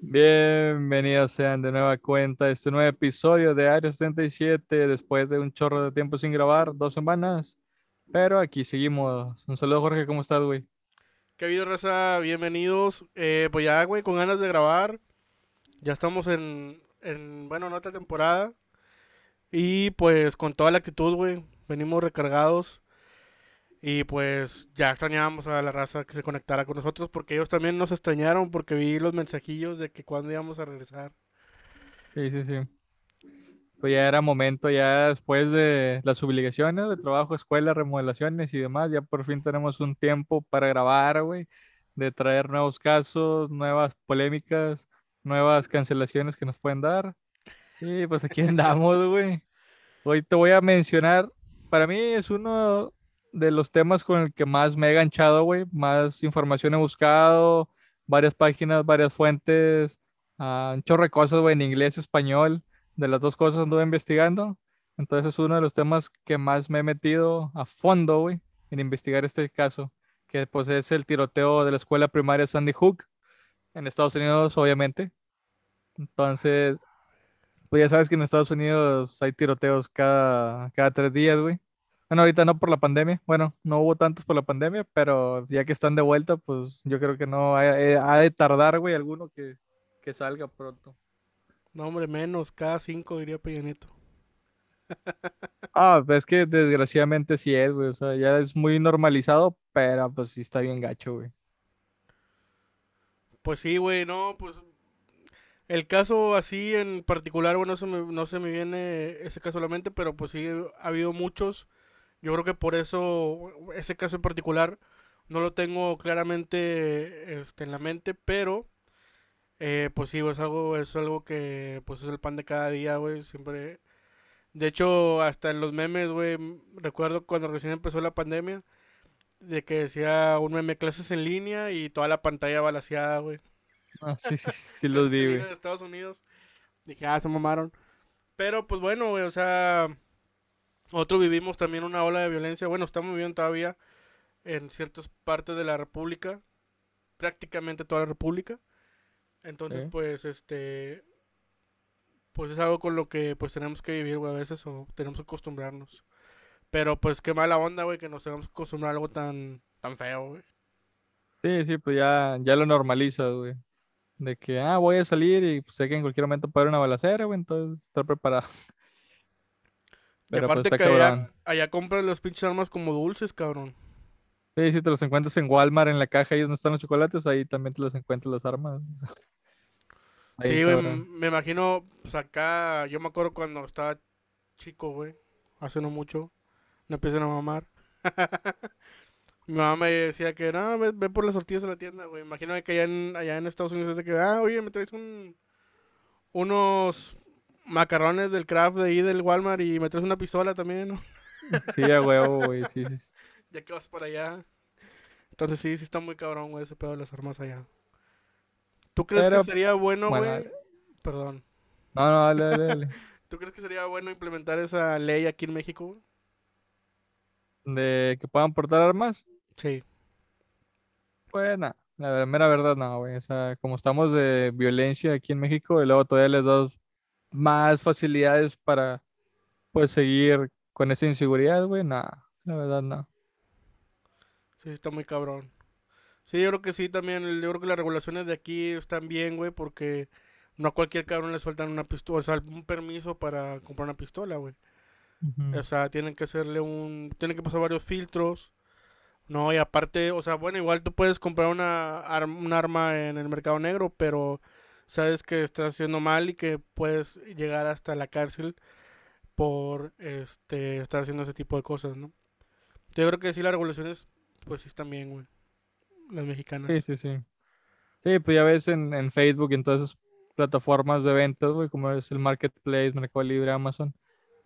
Bienvenidos sean de nueva cuenta a este nuevo episodio de Área 77 después de un chorro de tiempo sin grabar, dos semanas. Pero aquí seguimos. Un saludo, Jorge, ¿cómo estás, güey? ¿Qué raza? Bienvenidos. Eh, pues ya, güey, con ganas de grabar. Ya estamos en, en, bueno, en otra temporada. Y pues con toda la actitud, güey. Venimos recargados. Y pues ya extrañábamos a la raza que se conectara con nosotros porque ellos también nos extrañaron porque vi los mensajillos de que cuando íbamos a regresar. Sí, sí, sí. Pues ya era momento, ya después de las obligaciones de trabajo, escuela, remodelaciones y demás, ya por fin tenemos un tiempo para grabar, güey, de traer nuevos casos, nuevas polémicas, nuevas cancelaciones que nos pueden dar. Y pues aquí andamos, güey. Hoy te voy a mencionar, para mí es uno de los temas con el que más me he enganchado, güey. Más información he buscado, varias páginas, varias fuentes, un chorro de cosas, güey, en inglés, español. De las dos cosas anduve investigando. Entonces es uno de los temas que más me he metido a fondo, güey, en investigar este caso, que pues es el tiroteo de la escuela primaria Sandy Hook, en Estados Unidos, obviamente. Entonces, pues ya sabes que en Estados Unidos hay tiroteos cada, cada tres días, güey. Bueno, ahorita no por la pandemia. Bueno, no hubo tantos por la pandemia, pero ya que están de vuelta, pues yo creo que no ha, eh, ha de tardar, güey, alguno que, que salga pronto. No, hombre, menos, cada cinco diría Peña Nieto. Ah, pues es que desgraciadamente sí es, güey. O sea, ya es muy normalizado, pero pues sí está bien gacho, güey. Pues sí, güey, no, pues el caso así en particular, bueno, no se me, no se me viene ese caso a la mente, pero pues sí ha habido muchos. Yo creo que por eso ese caso en particular no lo tengo claramente este, en la mente, pero eh, pues sí, es algo, es algo que pues es el pan de cada día, güey, siempre. De hecho, hasta en los memes, güey, recuerdo cuando recién empezó la pandemia, de que decía un meme clases en línea y toda la pantalla balaseada, güey. Ah, sí, sí, sí los vi, güey. de Estados Unidos. Dije, ah, se mamaron. Pero pues bueno, güey, o sea, nosotros vivimos también una ola de violencia. Bueno, estamos viviendo todavía en ciertas partes de la República, prácticamente toda la República. Entonces, pues, este, pues es algo con lo que pues tenemos que vivir, güey, a veces o tenemos que acostumbrarnos. Pero pues qué mala onda, güey, que nos tengamos que acostumbrar a algo tan, tan feo, güey. Sí, sí, pues ya, ya lo normalizas, güey. De que, ah, voy a salir y pues, sé que en cualquier momento puede haber una balacera, güey, entonces estar preparado. Y Pero pues aparte que allá, allá compran las pinches armas como dulces, cabrón. Sí, si te los encuentras en Walmart, en la caja ahí donde están los chocolates, ahí también te los encuentras las armas. Ahí Sí, güey, me imagino, pues acá, yo me acuerdo cuando estaba chico, güey, hace no mucho, me empiezan a mamar. Mi mamá me decía que, no, ve, ve por las tortillas a la tienda, güey. Imagino que allá en, allá en Estados Unidos es de que, ah, oye, me traes un, unos macarrones del Kraft de ahí del Walmart y me traes una pistola también, ¿no? Sí, a huevo, güey, sí, sí. Ya que vas para allá. Entonces sí, sí está muy cabrón, güey, ese pedo de las armas allá. ¿Tú crees que sería bueno, bueno, güey? Perdón. no, no, dale, dale, dale. ¿Tú crees que sería bueno implementar esa ley aquí en México, güey? De que puedan portar armas, Sí. pues nada, la mera verdad no, güey. O sea, como estamos de violencia aquí en México y luego todavía les das más facilidades para, pues, seguir con esa inseguridad, güey, nada, la verdad no. Sí, sí está muy cabrón. Sí, yo creo que sí también. Yo creo que las regulaciones de aquí están bien, güey, porque no a cualquier cabrón le sueltan una pistola, o sea, un permiso para comprar una pistola, güey. O sea, tienen que hacerle un... Tienen que pasar varios filtros. No, y aparte, o sea, bueno, igual tú puedes comprar una, ar- un arma en el mercado negro, pero sabes que estás haciendo mal y que puedes llegar hasta la cárcel por este estar haciendo ese tipo de cosas, ¿no? Yo creo que sí las regulaciones, pues sí están bien, güey. Las Sí, mexicanas. sí, sí. Sí, pues ya ves en, en Facebook y en todas esas plataformas de ventas, güey, como es el Marketplace, Mercado Libre, Amazon,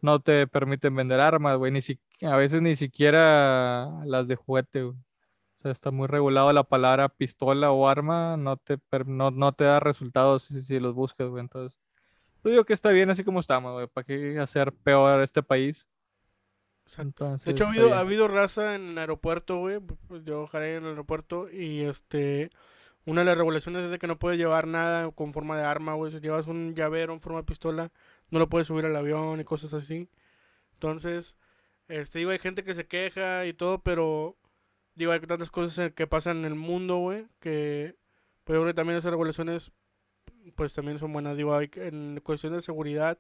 no te permiten vender armas, güey, ni si, a veces ni siquiera las de juguete, güey. O sea, está muy regulado la palabra pistola o arma, no te, no, no te da resultados si, si los buscas, güey. Entonces, yo digo que está bien así como estamos, güey, ¿para qué hacer peor este país? Exacto. De Entonces, hecho, ha habido, ha habido raza en el aeropuerto, güey. pues, Yo jalé en el aeropuerto y este. Una de las regulaciones es de que no puedes llevar nada con forma de arma, güey. Si llevas un llavero en forma de pistola, no lo puedes subir al avión y cosas así. Entonces, este, digo, hay gente que se queja y todo, pero digo, hay tantas cosas que pasan en el mundo, güey, que pues yo creo que también esas regulaciones pues también son buenas. Digo, hay, en cuestión de seguridad,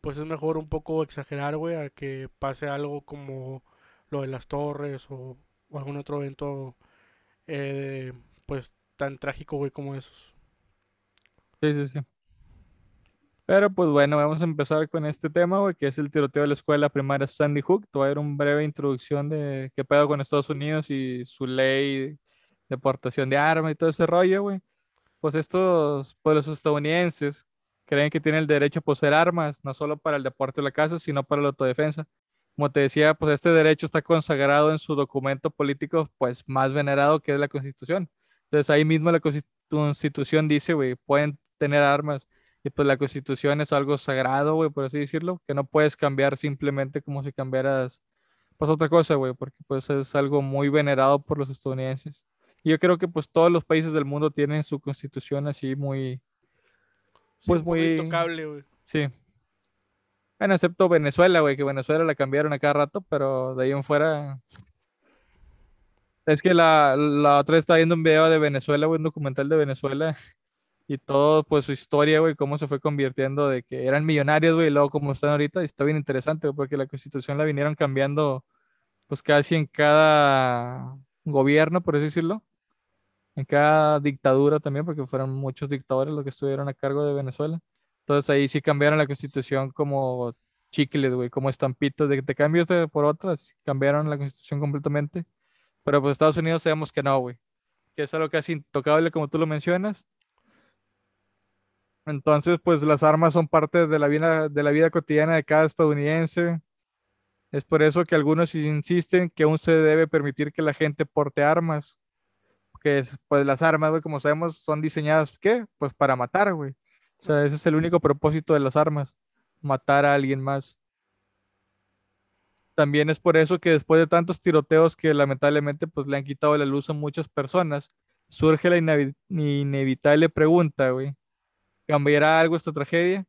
pues es mejor un poco exagerar, güey, a que pase algo como lo de las torres o, algún otro evento, eh, pues tan trágico, güey, como esos. Sí, sí, sí. Pero pues bueno, vamos a empezar con este tema, güey, que es el tiroteo de la escuela primaria Sandy Hook. Te voy a dar una breve introducción de qué pedo con Estados Unidos y su ley de portación de armas y todo ese rollo, güey. Pues estos pueblos estadounidenses creen que tienen el derecho a poseer armas, no solo para el deporte de la casa, sino para la autodefensa. Como te decía, pues este derecho está consagrado en su documento político, pues más venerado que es la Constitución. Entonces ahí mismo la Constitución dice, güey, pueden tener armas. Y pues la Constitución es algo sagrado, güey, por así decirlo, que no puedes cambiar simplemente como si cambiaras, pues otra cosa, güey, porque pues es algo muy venerado por los estadounidenses. Y yo creo que pues todos los países del mundo tienen su Constitución así muy, pues poco muy, intocable, güey. sí. Bueno, excepto Venezuela, güey, que Venezuela la cambiaron a cada rato, pero de ahí en fuera. Es que la, la otra vez estaba viendo un video de Venezuela, güey, un documental de Venezuela, y todo, pues su historia, güey, cómo se fue convirtiendo de que eran millonarios, güey, y luego cómo están ahorita, está bien interesante, güey, porque la constitución la vinieron cambiando, pues casi en cada gobierno, por así decirlo, en cada dictadura también, porque fueron muchos dictadores los que estuvieron a cargo de Venezuela. Entonces ahí sí cambiaron la constitución como chicles, güey, como estampitos, de que te cambias por otras, cambiaron la constitución completamente. Pero pues Estados Unidos sabemos que no, güey, que es algo casi intocable como tú lo mencionas. Entonces, pues las armas son parte de la vida, de la vida cotidiana de cada estadounidense. Es por eso que algunos insisten que aún se debe permitir que la gente porte armas. Que es, pues las armas, como sabemos, son diseñadas, ¿qué? Pues para matar, güey. O sea, ese es el único propósito de las armas, matar a alguien más. También es por eso que después de tantos tiroteos que lamentablemente pues le han quitado la luz a muchas personas, surge la inevi- inevitable pregunta, güey. ¿Cambiará algo esta tragedia?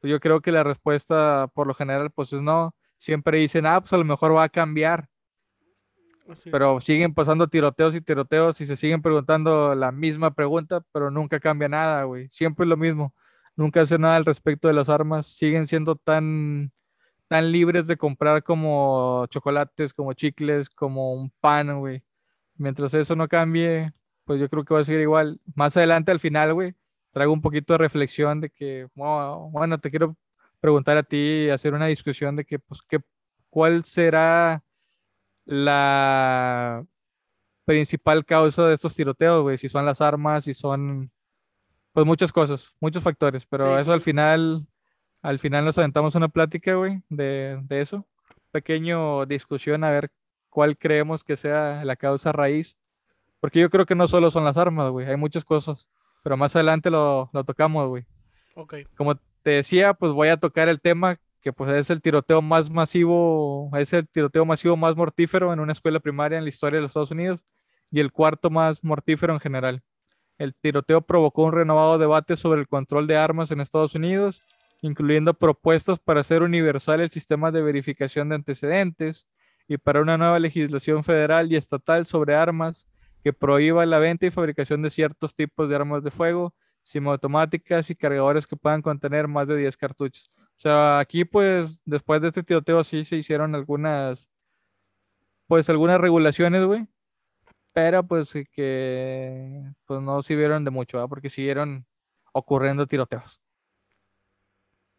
Pues yo creo que la respuesta por lo general pues es no. Siempre dicen, ah, pues a lo mejor va a cambiar, pero siguen pasando tiroteos y tiroteos y se siguen preguntando la misma pregunta, pero nunca cambia nada, güey. Siempre es lo mismo. Nunca hace nada al respecto de las armas. Siguen siendo tan, tan libres de comprar como chocolates, como chicles, como un pan, güey. Mientras eso no cambie, pues yo creo que va a seguir igual. Más adelante, al final, güey, traigo un poquito de reflexión de que, bueno, bueno, te quiero preguntar a ti, hacer una discusión de que, pues, qué, ¿cuál será la principal causa de estos tiroteos, güey? Si son las armas, si son, pues, muchas cosas, muchos factores, pero Sí, eso al final, al final nos aventamos una plática, güey, de, de eso. Pequeño discusión a ver cuál creemos que sea la causa raíz. Porque yo creo que no solo son las armas, güey, hay muchas cosas. Pero más adelante lo, lo tocamos, güey. Ok. Como te decía, pues voy a tocar el tema que pues es el tiroteo más masivo, es el tiroteo masivo más mortífero en una escuela primaria en la historia de los Estados Unidos y el cuarto más mortífero en general. El tiroteo provocó un renovado debate sobre el control de armas en Estados Unidos, incluyendo propuestas para hacer universal el sistema de verificación de antecedentes y para una nueva legislación federal y estatal sobre armas que prohíba la venta y fabricación de ciertos tipos de armas de fuego, semiautomáticas y cargadores que puedan contener más de 10 cartuchos. O sea, aquí pues después de este tiroteo sí se hicieron algunas, pues algunas regulaciones, güey, pero pues que pues no sirvieron de mucho, ¿verdad? Porque siguieron ocurriendo tiroteos.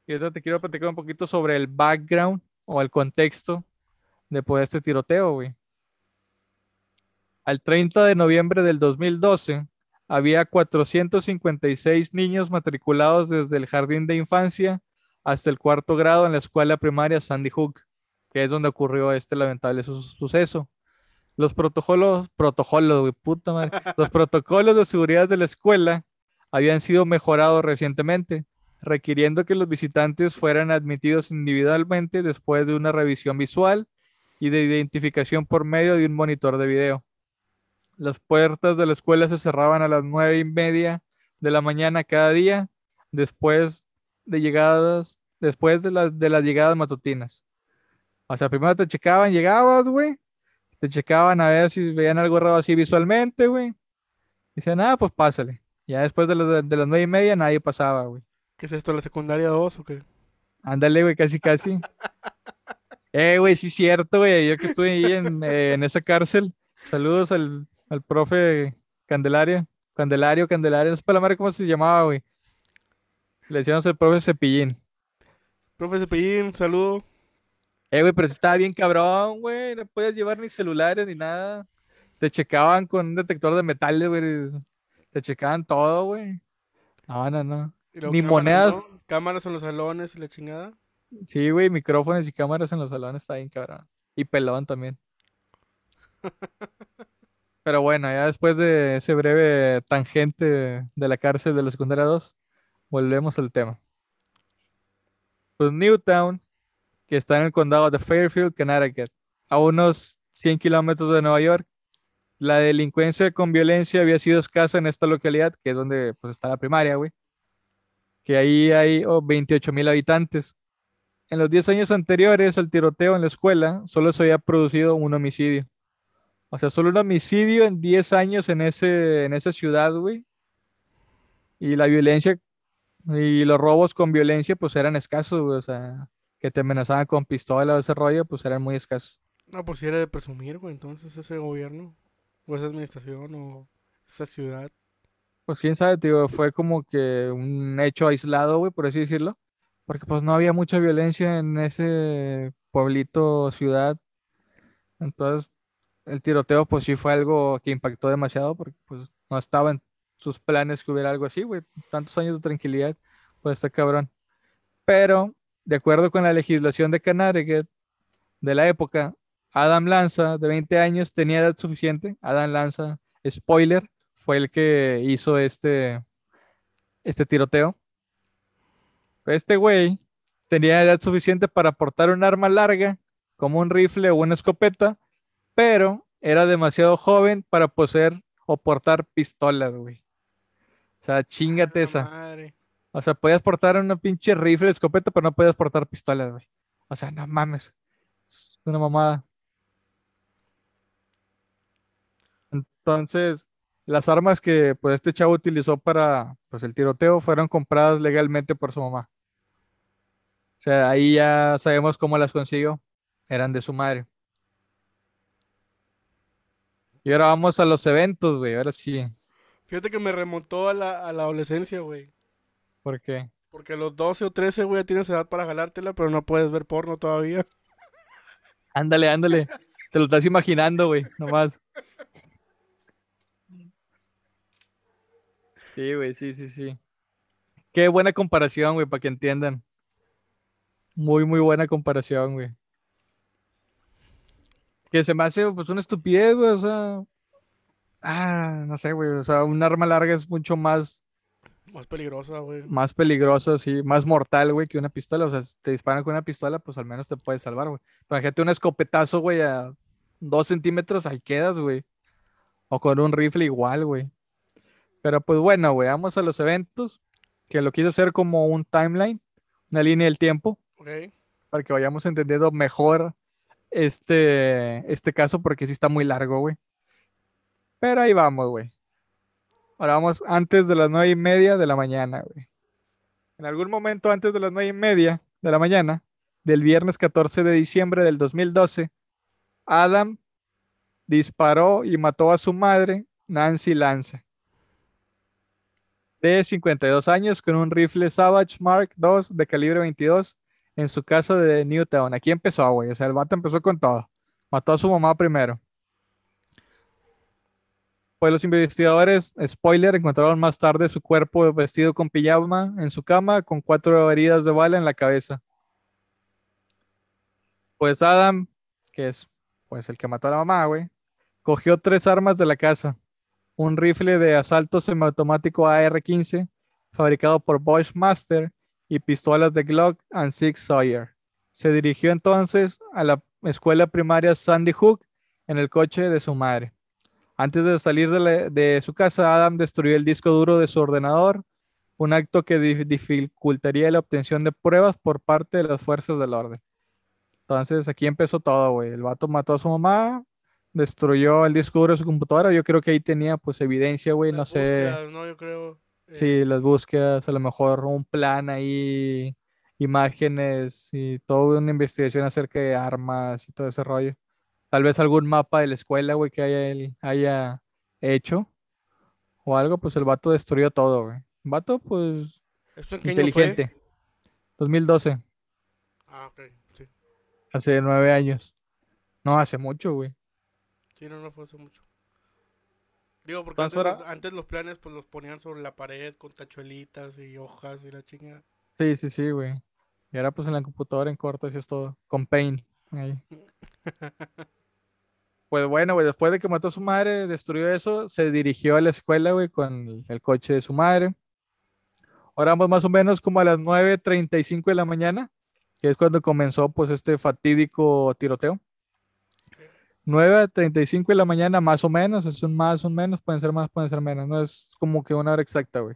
Y ahorita te quiero platicar un poquito sobre el background o el contexto de pues, este tiroteo, güey. Al 30 de noviembre del 2012, había 456 niños matriculados desde el jardín de infancia hasta el cuarto grado en la escuela primaria Sandy Hook, que es donde ocurrió este lamentable su- suceso. Los protocolos, los protocolos de seguridad de la escuela habían sido mejorados recientemente, requiriendo que los visitantes fueran admitidos individualmente después de una revisión visual y de identificación por medio de un monitor de video. Las puertas de la escuela se cerraban a las nueve y media de la mañana cada día, después de llegadas, después de, las de las llegadas matutinas. O sea, primero te checaban, llegabas, güey. Te checaban a ver si veían algo raro así visualmente, güey. Dicen, ah, pues pásale. Ya después de, las- de las nueve y media nadie pasaba, güey. ¿Qué es esto, la secundaria 2 o qué? Ándale, güey, casi, casi. Eh, güey, sí es cierto, güey. Yo que estuve ahí en, eh, en esa cárcel. Saludos al, al profe Candelaria. Candelario, Candelario. No sé para la madre cómo se llamaba, güey. Le decíamos el profe Cepillín. Profe Cepillín, saludo. Eh, güey, pero estaba bien cabrón, güey. No podías llevar ni celulares ni nada. Te checaban con un detector de metales, güey. Te checaban todo, güey. No, no, no. Ni cámaras, monedas. ¿no? Cámaras en los salones y la chingada. Sí, güey, micrófonos y cámaras en los salones está bien cabrón. Y pelón también. Pero bueno, ya después de ese breve tangente de la cárcel de la secundaria 2, volvemos al tema. Pues Newtown, que está en el condado de Fairfield, Connecticut, a unos 100 kilómetros de Nueva York, la delincuencia con violencia había sido escasa en esta localidad, que es donde pues está la primaria, güey. Que ahí hay 28 mil habitantes. En los 10 años anteriores al tiroteo en la escuela, solo se había producido un homicidio. O sea, solo un homicidio en 10 años en, ese, en esa ciudad, güey. Y la violencia y los robos con violencia, pues eran escasos, güey. O sea, que te amenazaban con pistola o ese rollo, pues eran muy escasos. No, pues si era de presumir, güey. Entonces ese gobierno, o esa administración, o esa ciudad. Pues quién sabe, tío, fue como que un hecho aislado, güey, por así decirlo. Porque pues no había mucha violencia en ese pueblito, ciudad. Entonces, el tiroteo pues sí fue algo que impactó demasiado porque pues no estaba en sus planes que hubiera algo así, güey. Tantos años de tranquilidad, pues está cabrón. Pero, de acuerdo con la legislación de Connecticut de la época, Adam Lanza, de 20 años, tenía edad suficiente. Adam Lanza, spoiler, fue el que hizo este, este tiroteo. Este güey tenía edad suficiente para portar un arma larga, como un rifle o una escopeta, pero era demasiado joven para poseer o portar pistolas, güey. O sea, chingate La esa. Madre. O sea, podías portar una pinche rifle, escopeta, pero no podías portar pistolas, güey. O sea, no mames. Es una mamada. Entonces, las armas que pues este chavo utilizó para pues el tiroteo fueron compradas legalmente por su mamá. O sea, ahí ya sabemos cómo las consiguió. Eran de su madre. Y ahora vamos a los eventos, güey. Ahora sí. Fíjate que me remontó a la, a la adolescencia, güey. ¿Por qué? Porque a los 12 o 13, güey, ya tienes edad para jalártela, pero no puedes ver porno todavía. Ándale, ándale. Te lo estás imaginando, güey. Nomás. Sí, güey, sí, sí, sí. Qué buena comparación, güey, para que entiendan. Muy, muy buena comparación, güey. Que se me hace, pues, una estupidez, güey, o sea. Ah, no sé, güey. O sea, un arma larga es mucho más, Más peligrosa, güey. más peligroso, sí, más mortal, güey, que una pistola. O sea, si te disparan con una pistola, pues al menos te puedes salvar, güey. Pero Imagínate un escopetazo, güey, a dos centímetros, ahí quedas, güey. O con un rifle igual, güey. Pero pues bueno, güey, vamos a los eventos. Que lo quiso hacer como un timeline, una línea del tiempo, Ok. para que vayamos entendiendo mejor este, este caso, porque sí está muy largo, güey. Pero ahí vamos, güey. Ahora vamos antes de las nueve y media de la mañana, güey. En algún momento antes de las nueve y media de la mañana, del viernes 14 de diciembre del 2012, Adam disparó y mató a su madre, Nancy Lance, de 52 años, con un rifle Savage Mark II de calibre 22 en su casa de Newtown. Aquí empezó, güey. O sea, el vato empezó con todo. Mató a su mamá primero. Pues los investigadores, spoiler, encontraron más tarde su cuerpo vestido con pijama en su cama con cuatro heridas de bala en la cabeza. Pues Adam, que es pues el que mató a la mamá, güey, cogió tres armas de la casa. Un rifle de asalto semiautomático AR-15 fabricado por Bushmaster y pistolas de Glock and Six Sawyer. Se dirigió entonces a la escuela primaria Sandy Hook en el coche de su madre. Antes de salir de, la- de su casa, Adam destruyó el disco duro de su ordenador, un acto que di- dificultaría la obtención de pruebas por parte de las fuerzas del orden. Entonces aquí empezó todo, güey. El vato mató a su mamá, destruyó el disco duro de su computadora. Yo creo que ahí tenía pues evidencia, güey. No sé no, yo creo. Si las búsquedas, a lo mejor un plan ahí, imágenes y toda una investigación acerca de armas y todo ese rollo. Tal vez algún mapa de la escuela, güey, que haya, él haya hecho o algo, pues el vato destruyó todo, güey. Vato, pues, ¿Esto en qué año fue? inteligente. 2012, Ah, ok, sí. hace nueve años. No, hace mucho, güey. Sí, no, no fue hace mucho. Digo, porque antes, los, antes los planes pues los ponían sobre la pared con tachuelitas y hojas y la chingada. Sí, sí, sí, güey. Y ahora pues en la computadora en corto, eso es todo. Con Paint. ahí. Pues bueno, güey, después de que mató a su madre, destruyó eso, se dirigió a la escuela, güey, con el, coche de su madre. Ahora vamos más o menos como a las 9.35 de la mañana, que es cuando comenzó pues este fatídico tiroteo. 9.35 de la mañana más o menos, es un más, un menos, pueden ser más, pueden ser menos, no es como que una hora exacta, güey.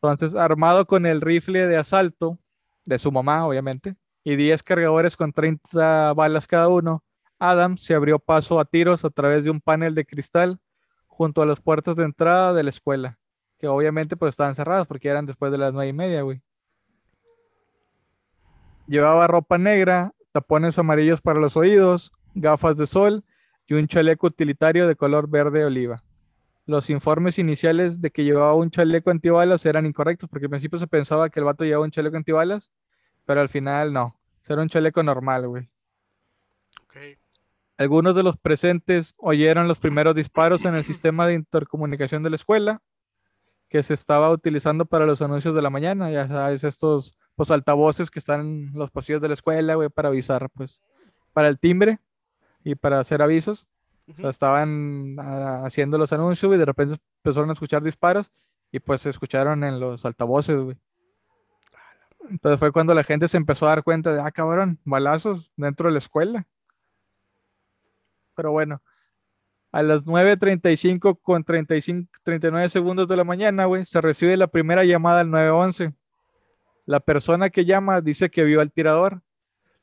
Entonces, armado con el rifle de asalto de su mamá, obviamente, y 10 cargadores con 30 balas cada uno, Adam se abrió paso a tiros a través de un panel de cristal junto a las puertas de entrada de la escuela, que obviamente pues estaban cerradas porque eran después de las nueve y media, güey. Llevaba ropa negra, tapones amarillos para los oídos, gafas de sol y un chaleco utilitario de color verde oliva. Los informes iniciales de que llevaba un chaleco antibalas eran incorrectos porque al principio se pensaba que el vato llevaba un chaleco antibalas, pero al final no. Era un chaleco normal, güey. Ok. Algunos de los presentes oyeron los primeros disparos en el sistema de intercomunicación de la escuela que se estaba utilizando para los anuncios de la mañana. Ya sabes, estos pues, altavoces que están en los pasillos de la escuela, güey, para avisar, pues, para el timbre y para hacer avisos. O sea, Ujú. estaban ah, haciendo los anuncios y de repente empezaron a escuchar disparos y pues se escucharon en los altavoces, güey. Entonces fue cuando la gente se empezó a dar cuenta de, ah, cabrón, balazos dentro de la escuela. Pero bueno, a las 9.35 con 35, 39 segundos de la mañana, güey, se recibe la primera llamada al 911. La persona que llama dice que vio al tirador.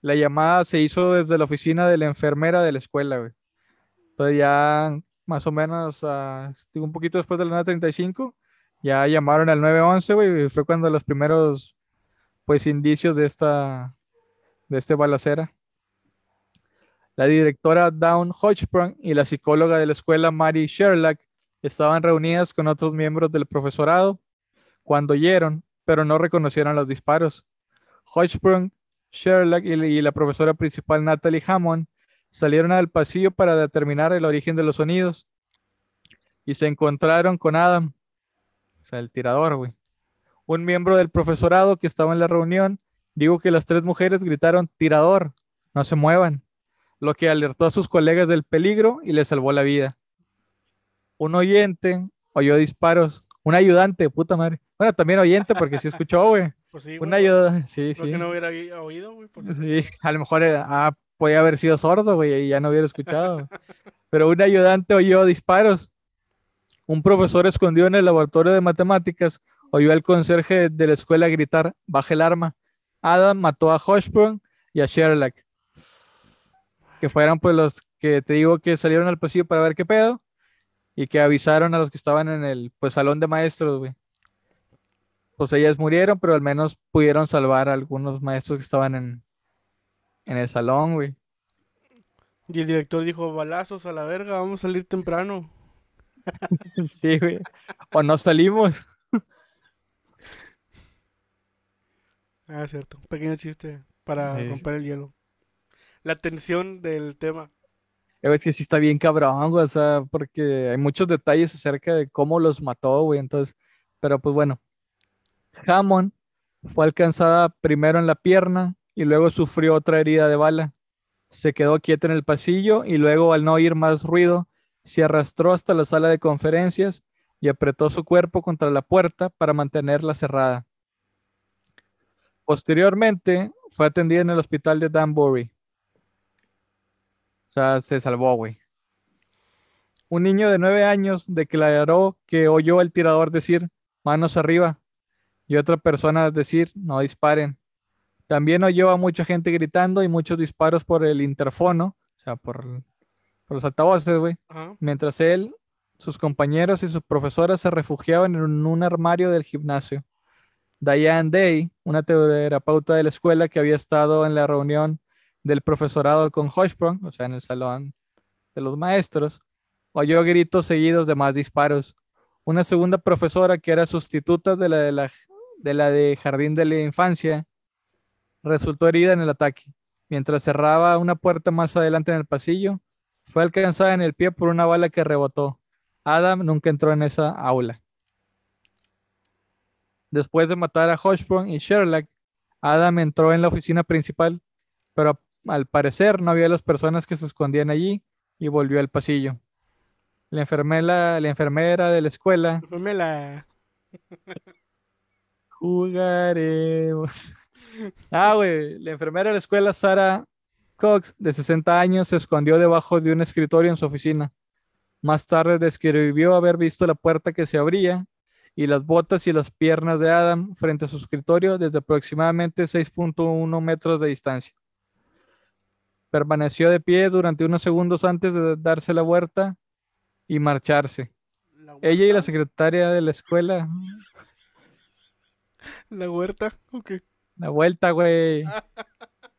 La llamada se hizo desde la oficina de la enfermera de la escuela, güey. Entonces ya más o menos digo, un poquito después de las 9.35, ya llamaron al 911, güey, y fue cuando los primeros, pues, indicios de esta, de este balacera. La directora Dawn Hodgson y la psicóloga de la escuela Mary Sherlock estaban reunidas con otros miembros del profesorado cuando oyeron, pero no reconocieron los disparos. Hodgson, Sherlock y la- profesora principal Natalie Hammond salieron al pasillo para determinar el origen de los sonidos y se encontraron con Adam, o sea, el tirador, güey. Un miembro del profesorado que estaba en la reunión dijo que las tres mujeres gritaron tirador, no se muevan, lo que alertó a sus colegas del peligro y les salvó la vida. Un oyente oyó disparos, un ayudante, puta madre. Bueno, también oyente porque sí escuchó, güey. Pues sí, Un güey, ayudante, sí, Creo sí. que no hubiera oí- oído, güey. Sí, a lo mejor eh, ah, podía haber sido sordo, güey, y ya no hubiera escuchado. Pero un ayudante oyó disparos. Un profesor escondido en el laboratorio de matemáticas oyó al conserje de la escuela gritar, baje el arma. Adam mató a Hochsprung y a Sherlock. Que fueran pues los que te digo que salieron al pasillo para ver qué pedo y que avisaron a los que estaban en el pues salón de maestros, güey. Pues ellas murieron, pero al menos pudieron salvar a algunos maestros que estaban en, en el salón, güey. Y el director dijo, balazos a la verga, vamos a salir temprano. Sí, güey. O no salimos. Ah, cierto. Un pequeño chiste para Sí. romper el hielo. La tensión del tema. Eh, Es que sí está bien cabrón, güey, o sea, porque hay muchos detalles acerca de cómo los mató, güey, entonces, pero pues bueno. Hammond fue alcanzada primero en la pierna y luego sufrió otra herida de bala. Se quedó quieta en el pasillo y luego, al no oír más ruido, se arrastró hasta la sala de conferencias y apretó su cuerpo contra la puerta para mantenerla cerrada. Posteriormente, fue atendida en el hospital de Danbury. O sea, se salvó, güey. Un niño de nueve años declaró que oyó al tirador decir manos arriba y otra persona decir no disparen. También oyó a mucha gente gritando y muchos disparos por el interfono, o sea, por, por los altavoces, güey. Mientras él, sus compañeros y sus profesoras se refugiaban en un armario del gimnasio. Diane Day, una terapeuta de la escuela que había estado en la reunión del profesorado con Hochsprung, o sea, en el salón de los maestros, oyó gritos seguidos de más disparos. Una segunda profesora, que era sustituta de la de, la, de, la de jardín de la infancia, resultó herida en el ataque. Mientras cerraba una puerta más adelante en el pasillo, fue alcanzada en el pie por una bala que rebotó. Adam nunca entró en esa aula. Después de matar a Hochsprung y Sherlock, Adam entró en la oficina principal, pero al parecer no había las personas que se escondían allí y volvió al pasillo. La enfermera, la enfermera de la escuela. Jugaremos. Ah, güey. La enfermera de la escuela, Sara Cox, de 60 años, se escondió debajo de un escritorio en su oficina. Más tarde describió haber visto la puerta que se abría y las botas y las piernas de Adam frente a su escritorio desde aproximadamente 6.1 metros de distancia. Permaneció de pie durante unos segundos antes de darse la vuelta y marcharse. La Ella y la secretaria de la escuela, La huerta. Ok. la vuelta, güey.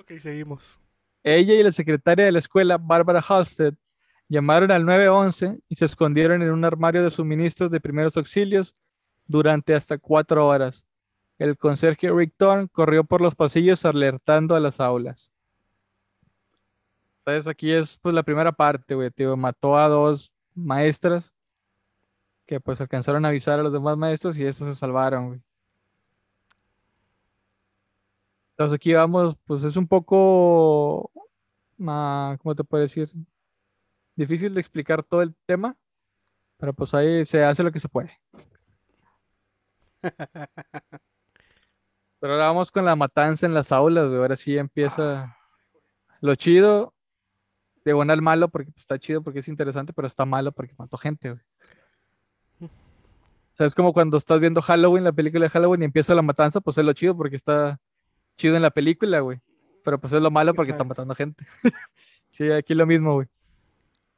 Ok, seguimos. Ella y la secretaria de la escuela, Barbara Halstead, llamaron al 911 y se escondieron en un armario de suministros de primeros auxilios durante hasta cuatro horas. El conserje Rick Thorne corrió por los pasillos alertando a las aulas. Entonces aquí es pues la primera parte, güey, tío. Mató a dos maestras que pues alcanzaron a avisar a los demás maestros y estos se salvaron, güey. Entonces aquí vamos, pues es un poco, ¿cómo te puedo decir? Difícil de explicar todo el tema, pero pues ahí se hace lo que se puede. Pero ahora vamos con la matanza en las aulas, güey. Ahora sí empieza lo chido, diagonal malo porque pues, está chido porque es interesante, pero está malo porque mató gente, güey. Sea, es como cuando estás viendo Halloween, la película de Halloween y empieza la matanza, pues es lo chido porque está chido en la película, güey. Pero pues es lo malo porque está Exacto. matando gente. sí, aquí lo mismo, güey.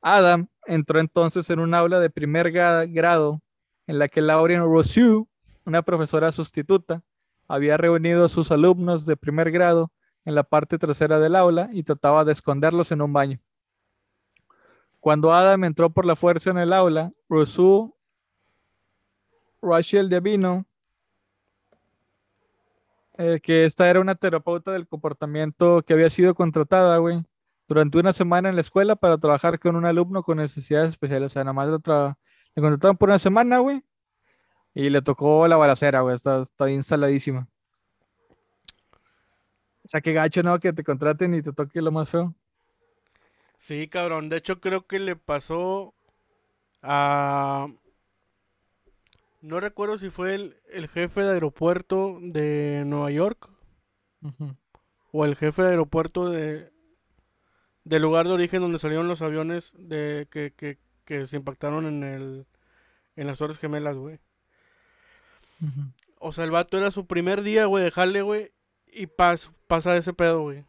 Adam entró entonces en un aula de primer grado en la que Lauren Rousseau, una profesora sustituta, había reunido a sus alumnos de primer grado en la parte trasera del aula y trataba de esconderlos en un baño. Cuando Adam entró por la fuerza en el aula, Rousseau, Rachel Devino, eh, que esta era una terapeuta del comportamiento que había sido contratada, güey, durante una semana en la escuela para trabajar con un alumno con necesidades especiales. O sea, nada más le contrataron por una semana, güey, y le tocó la balacera, güey, está, está bien. O sea, qué gacho, ¿no? Que te contraten y te toque lo más feo. Sí, cabrón. De hecho, creo que le pasó a... No recuerdo si fue el, el jefe de aeropuerto de Nueva York o el jefe de aeropuerto de del lugar de origen donde salieron los aviones de que, que, que se impactaron en el en las Torres Gemelas, güey. O sea, el vato era su primer día, güey, de jale, güey, y pas, pasa ese pedo, güey.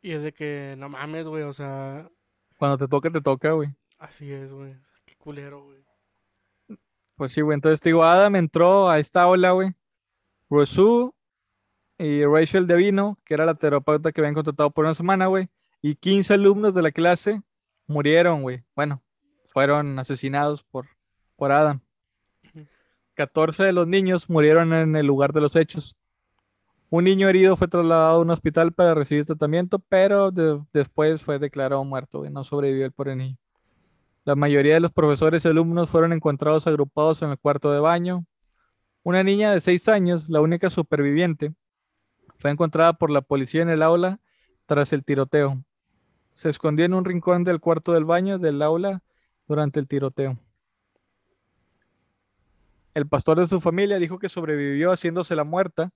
Y es de que, no mames, güey, o sea, Cuando te toca, te toca, güey. así es, güey. Qué culero, güey. Pues sí, güey. Entonces digo, Adam entró a esta ola, güey. Rosu y Rachel Devino, que era la terapeuta que habían contratado por una semana, güey. Y 15 alumnos de la clase murieron, güey. Bueno, fueron asesinados por, por Adam. Ujú. 14 de los niños murieron en el lugar de los hechos. Un niño herido fue trasladado a un hospital para recibir tratamiento, pero de- después fue declarado muerto, güey. No sobrevivió el pobre niño. La mayoría de los profesores y alumnos fueron encontrados agrupados en el cuarto de baño. Una niña de 6 años, la única superviviente, fue encontrada por la policía en el aula tras el tiroteo. Se escondió en un rincón del cuarto del baño del aula durante el tiroteo. El pastor de su familia dijo que sobrevivió haciéndose la muerta.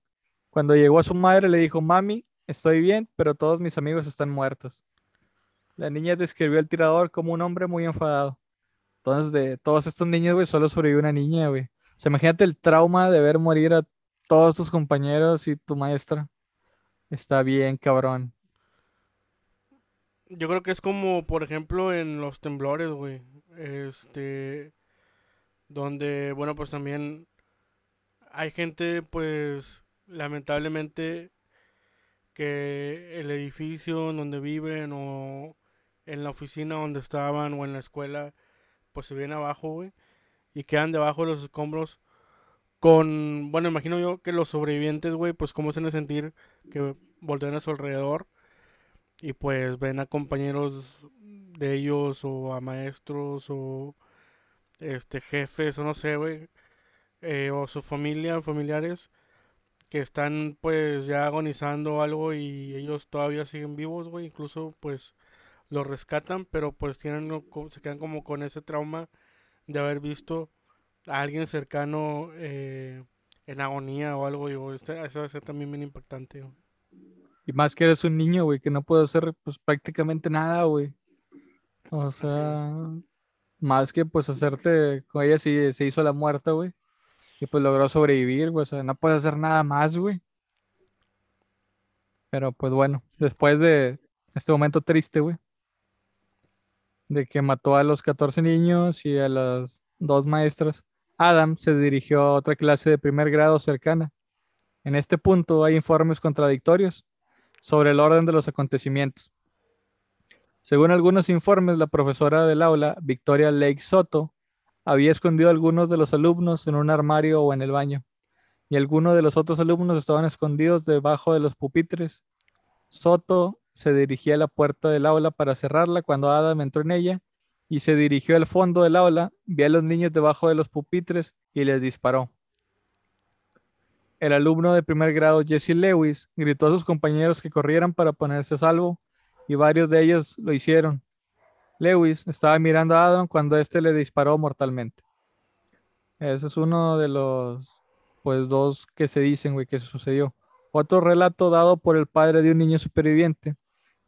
Cuando llegó a su madre le dijo, mami, estoy bien, pero todos mis amigos están muertos. La niña describió al tirador como un hombre muy enfadado. Entonces, de todos estos niños, güey, solo sobrevivió una niña, güey. O sea, imagínate el trauma de ver morir a todos tus compañeros y tu maestra. Está bien, cabrón. Yo creo que es como, por ejemplo, en los temblores, güey. Este. Donde, bueno, pues también hay gente, pues, lamentablemente, que el edificio en donde viven o en la oficina donde estaban o en la escuela, pues se viene abajo, güey. Y quedan debajo de los escombros con, bueno, imagino yo que los sobrevivientes, güey, pues cómo se han de sentir que voltean a su alrededor y pues ven a compañeros de ellos o a maestros o este jefes o no sé, güey, eh, o su familia, familiares que están pues ya agonizando algo y ellos todavía siguen vivos, güey, incluso pues los rescatan, pero pues tienen se quedan como con ese trauma de haber visto a alguien cercano eh, en agonía o algo, digo, este, eso va a ser también bien impactante. Y más que eres un niño, güey, que no puede hacer pues prácticamente nada, güey. O sea, más que pues hacerte, con ella sí se hizo la muerta, güey. Y pues logró sobrevivir, güey. O sea, no puede hacer nada más, güey. Pero pues bueno, después de este momento triste, güey. De que mató a los 14 niños y a las dos maestras. Adam se dirigió a otra clase de primer grado cercana. En este punto hay informes contradictorios sobre el orden de los acontecimientos. Según algunos informes, la profesora del aula, Victoria Lake Soto, había escondido a algunos de los alumnos en un armario o en el baño, y algunos de los otros alumnos estaban escondidos debajo de los pupitres. Soto se dirigía a la puerta del aula para cerrarla cuando Adam entró en ella y se dirigió al fondo del aula, vio a los niños debajo de los pupitres y les disparó. El alumno de primer grado Jesse Lewis gritó a sus compañeros que corrieran para ponerse a salvo y varios de ellos lo hicieron. Lewis estaba mirando a Adam cuando éste le disparó mortalmente. Ese es uno de los, pues, dos que se dicen, güey, que sucedió. Otro relato dado por el padre de un niño superviviente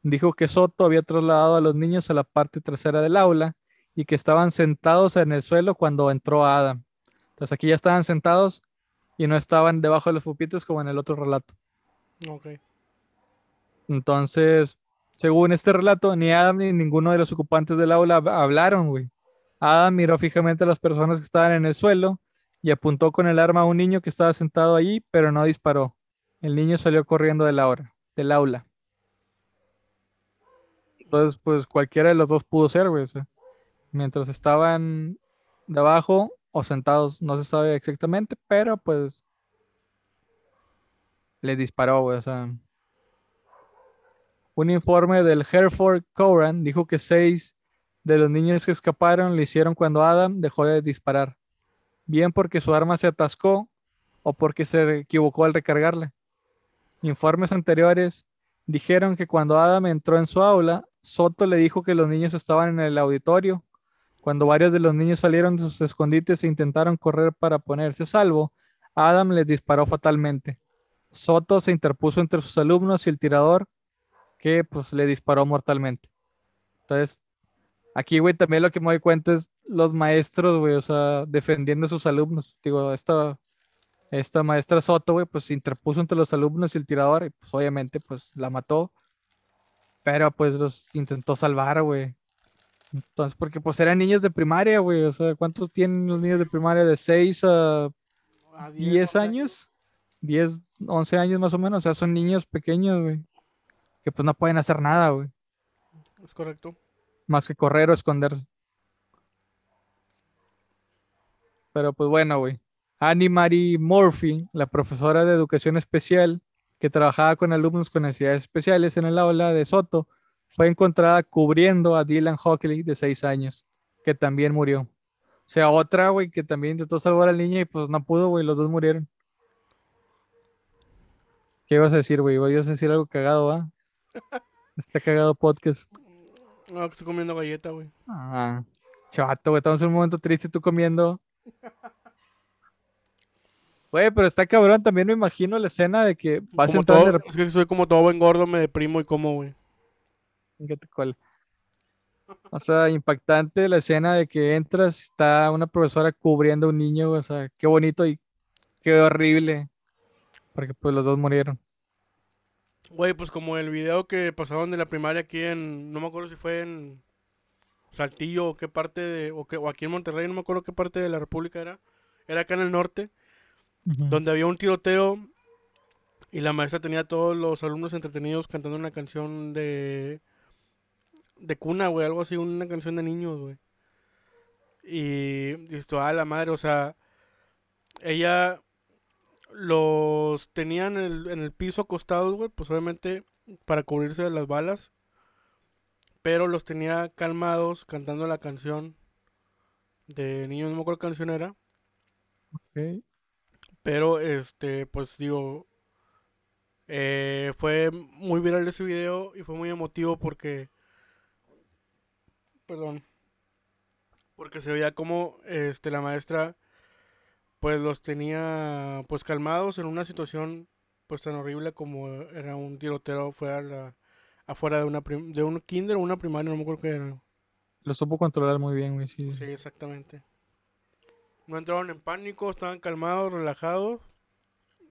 Dijo que Soto había trasladado a los niños a la parte trasera del aula y que estaban sentados en el suelo cuando entró Adam. Entonces aquí ya estaban sentados y no estaban debajo de los pupitres como en el otro relato. Ok. Entonces, según este relato, ni Adam ni ninguno de los ocupantes del aula hablaron, güey. Adam miró fijamente a las personas que estaban en el suelo y apuntó con el arma a un niño que estaba sentado allí, pero no disparó. El niño salió corriendo de la hora, del aula. Entonces, pues cualquiera de los dos pudo ser, güey. mientras estaban debajo o sentados, no se sabe exactamente, pero pues le disparó, güey. O sea, un informe del Hereford Coran dijo que seis de los niños que escaparon lo hicieron cuando Adam dejó de disparar. Bien porque su arma se atascó o porque se equivocó al recargarle. Informes anteriores dijeron que cuando Adam entró en su aula, Soto le dijo que los niños estaban en el auditorio. Cuando varios de los niños salieron de sus escondites e intentaron correr para ponerse a salvo, Adam les disparó fatalmente. Soto se interpuso entre sus alumnos y el tirador, que pues le disparó mortalmente. Entonces, aquí, güey, también lo que me doy cuenta es los maestros, güey, o sea, defendiendo a sus alumnos. Digo, esta, esta maestra Soto, güey, pues se interpuso entre los alumnos y el tirador, y pues obviamente, pues la mató pero pues los intentó salvar, güey. Entonces, porque pues eran niños de primaria, güey. O sea, ¿cuántos tienen los niños de primaria? ¿De 6 a, 10, años? 10, 11 años más o menos. O sea, son niños pequeños, güey. Que pues no pueden hacer nada, güey. Es correcto. Más que correr o esconderse. Pero pues bueno, güey. Annie Marie Murphy, la profesora de educación especial, que trabajaba con alumnos con necesidades especiales en el aula de Soto, fue encontrada cubriendo a Dylan Hockley de 6 años, que también murió. O sea, otra, güey, que también intentó salvar al niño y pues no pudo, güey, los dos murieron. ¿Qué ibas a decir, güey? ¿Ibas a decir algo cagado, ah? Está cagado podcast. No, que estoy comiendo galleta, güey. Ah, chavato, güey, estamos en un momento triste tú comiendo. Güey, pero está cabrón, también me imagino la escena de que vas a entrar Es que soy como todo buen gordo, me deprimo y como, güey. O sea, impactante la escena de que entras, está una profesora cubriendo a un niño, o sea, qué bonito y qué horrible, porque pues los dos murieron. Güey, pues como el video que pasaron de la primaria aquí en, no me acuerdo si fue en Saltillo o qué parte de, o, que, o aquí en Monterrey, no me acuerdo qué parte de la República era, era acá en el norte, Donde había un tiroteo y la maestra tenía a todos los alumnos entretenidos cantando una canción de, de cuna, güey, algo así, una canción de niños, güey. Y tú, ah, la madre, o sea, ella los tenía en el, en el piso acostados, güey, pues obviamente para cubrirse de las balas, pero los tenía calmados cantando la canción de niños, no me acuerdo qué canción era. Pero este, pues digo, eh, fue muy viral ese video y fue muy emotivo porque, perdón, porque se veía como este, la maestra pues los tenía pues calmados en una situación pues tan horrible como era un tiroteo fuera la- afuera de una prim- de un kinder o una primaria, no me acuerdo qué era. Lo supo controlar muy bien, güey, sí. Sí, exactamente. No entraron en pánico, estaban calmados, relajados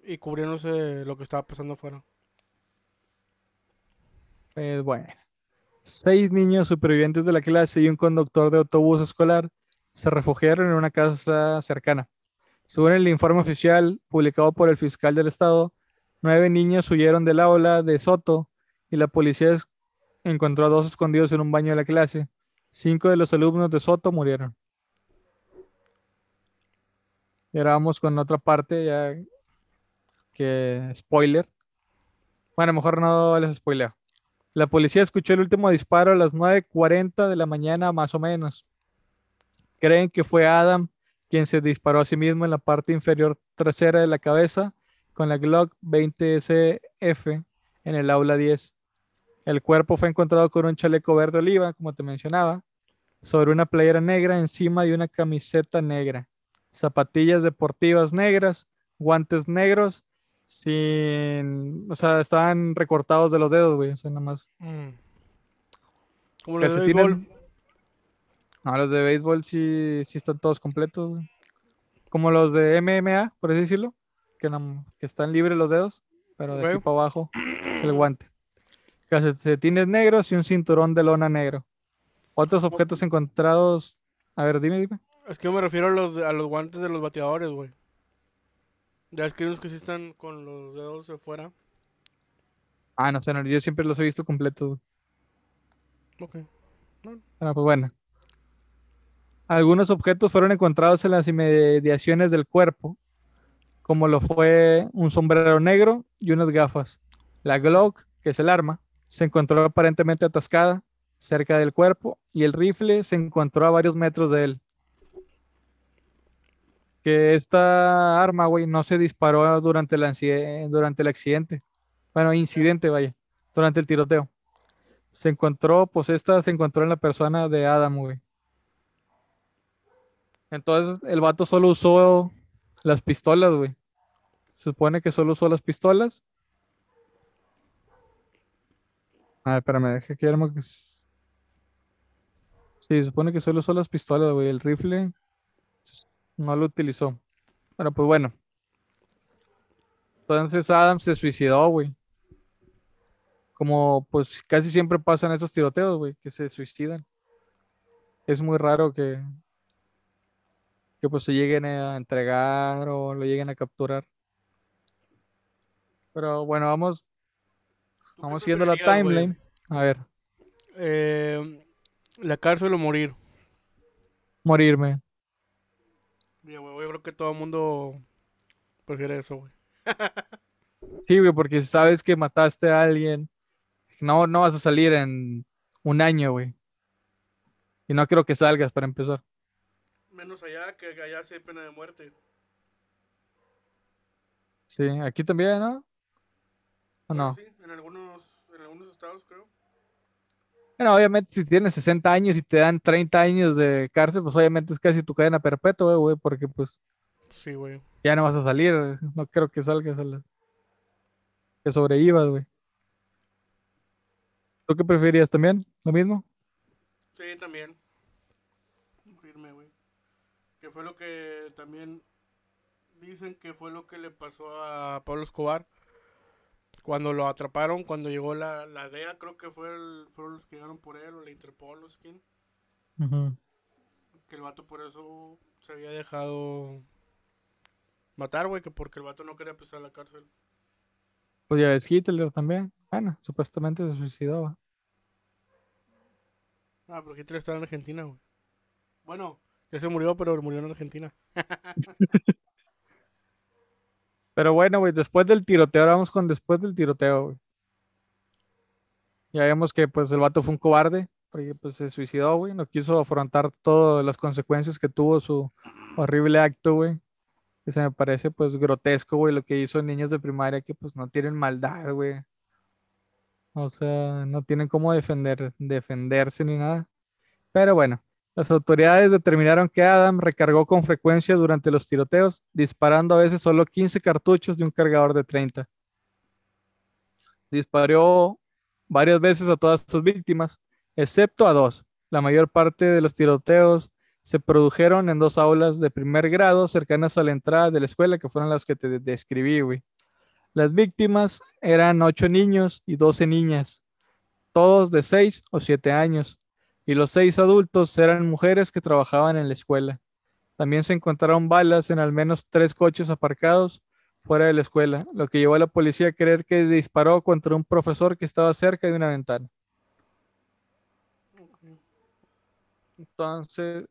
y cubriéndose lo que estaba pasando afuera. Pues bueno. Seis niños supervivientes de la clase y un conductor de autobús escolar se refugiaron en una casa cercana. Según el informe oficial publicado por el fiscal del estado, nueve niños huyeron del aula de Soto y la policía encontró a dos escondidos en un baño de la clase. Cinco de los alumnos de Soto murieron. Y vamos con otra parte ya que spoiler. Bueno, mejor no les spoileo. La policía escuchó el último disparo a las 9.40 de la mañana más o menos. Creen que fue Adam quien se disparó a sí mismo en la parte inferior trasera de la cabeza con la Glock 20SF en el aula 10. El cuerpo fue encontrado con un chaleco verde oliva, como te mencionaba, sobre una playera negra encima de una camiseta negra, zapatillas deportivas negras, guantes negros, sin, o sea, estaban recortados de los dedos, güey, o sea, nada más. Mm. Como los de béisbol. No, los de béisbol sí, sí están todos completos, güey. Como los de MMA, por así decirlo, que, no- que están libres los dedos, pero de aquí Ok. para abajo es el guante. Calcetines negros y un cinturón de lona negro. Otros objetos encontrados. A ver, dime, dime. Es que yo me refiero a los, a los guantes de los bateadores, güey. Ya es que hay unos que sí están con los dedos de fuera. Ah, no sé, no, yo siempre los he visto completos. Ok. Bueno, pues bueno. Algunos objetos fueron encontrados en las inmediaciones del cuerpo, como lo fue un sombrero negro y unas gafas. La Glock, que es el arma, se encontró aparentemente atascada cerca del cuerpo y el rifle se encontró a varios metros de él. Que esta arma, güey, no se disparó durante el, durante el accidente. Bueno, incidente, vaya, durante el tiroteo. Se encontró, pues esta se encontró en la persona de Adam, güey. Entonces el vato solo usó las pistolas, güey. Se supone que solo usó las pistolas. A ver, espérame, deja que Sí, se supone que solo usó las pistolas, güey. El rifle no lo utilizó. Pero pues bueno. Entonces Adam se suicidó, güey. Como pues casi siempre pasan esos tiroteos, güey, que se suicidan. Es muy raro que, que pues se lleguen a entregar o lo lleguen a capturar. Pero bueno, vamos, ¿Tú qué vamos siguiendo la timeline. A ver, Eh, la cárcel o morir. morirme. Güey, yo creo que todo el mundo prefiere eso, güey. Sí, güey, porque si sabes que mataste a alguien, no, no vas a salir en un año, güey. Y no quiero que salgas para empezar. Menos allá que allá sí hay pena de muerte. Sí, aquí también, ¿no? ¿O Bueno, no? Sí, en algunos, en algunos estados creo. Bueno, obviamente si tienes 60 años y te dan 30 años de cárcel, pues obviamente es casi tu cadena perpetua, güey, porque pues Sí, güey. ya no vas a salir. No creo que salgas a la... que sobrevivas, güey. ¿Tú qué preferías también? ¿Lo mismo? Sí, también. Morirme, güey. Que fue lo que también dicen que fue lo que le pasó a Pablo Escobar. Cuando lo atraparon, cuando llegó la, la DEA, creo que fue el- fueron los que llegaron por él, o la Interpol, los quién. Que el vato por eso se había dejado matar, güey, que porque el vato no quería pisar la cárcel. Pues ya ves Hitler también. Bueno, supuestamente se suicidó. ¿va? Ah, pero Hitler estaba en Argentina, güey. Bueno, ya se murió, pero murió en Argentina. Pero bueno, güey, después del tiroteo, ahora vamos con después del tiroteo, güey. Ya vemos que pues el vato fue un cobarde, porque pues se suicidó, güey, no quiso afrontar todas las consecuencias que tuvo su horrible acto, güey. Que se me parece pues grotesco, güey, lo que hizo en niños de primaria que pues no tienen maldad, güey. O sea, no tienen cómo defender, defenderse ni nada. Pero bueno, las autoridades determinaron que Adam recargó con frecuencia durante los tiroteos, disparando a veces solo 15 cartuchos de un cargador de 30. Disparó varias veces a todas sus víctimas, excepto a dos. La mayor parte de los tiroteos se produjeron en dos aulas de primer grado cercanas a la entrada de la escuela, que fueron las que te de- describí, güey. Las víctimas eran ocho niños y 12 niñas, todos de 6 o 7 años y los seis adultos eran mujeres que trabajaban en la escuela. También se encontraron balas en al menos tres coches aparcados fuera de la escuela, lo que llevó a la policía a creer que disparó contra un profesor que estaba cerca de una ventana. Entonces,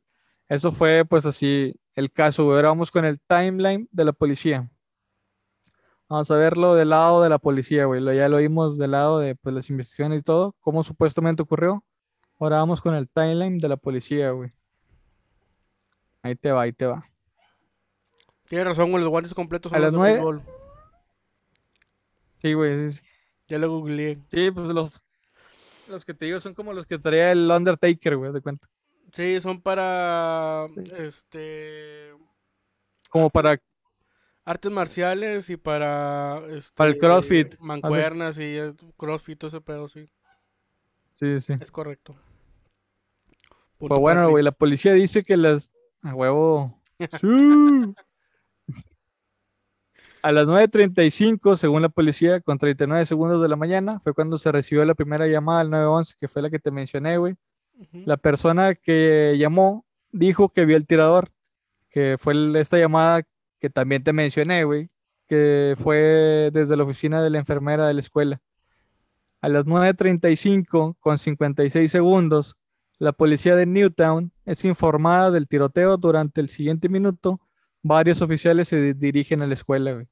eso fue pues así el caso. Ahora vamos con el timeline de la policía. Vamos a verlo del lado de la policía, güey. Ya lo vimos del lado de pues, las investigaciones y todo, cómo supuestamente ocurrió. Ahora vamos con el timeline de la policía, güey. Ahí te va, ahí te va. Tienes razón, güey, los guantes completos A son las los de nueve- béisbol. Sí, güey, sí, sí. Ya lo googleé. Sí, pues los, los que te digo son como los que traía el Undertaker, güey, de cuenta. Sí, son para este Como para, artes marciales y para este, Para el CrossFit. mancuernas y eh, CrossFit, todo ese pedo, sí. sí, sí. Es correcto. Pues bueno, güey, la policía dice que las... A huevo. Sí. A las 9.35, según la policía, con 39 segundos de la mañana, fue cuando se recibió la primera llamada al 911, que fue la que te mencioné, güey. Ujú. La persona que llamó dijo que vio el tirador, que fue el- esta llamada que también te mencioné, güey, que fue desde la oficina de la enfermera de la escuela. A las 9.35, con 56 segundos, la policía de Newtown es informada del tiroteo. Durante el siguiente minuto, varios oficiales se di- dirigen a la escuela.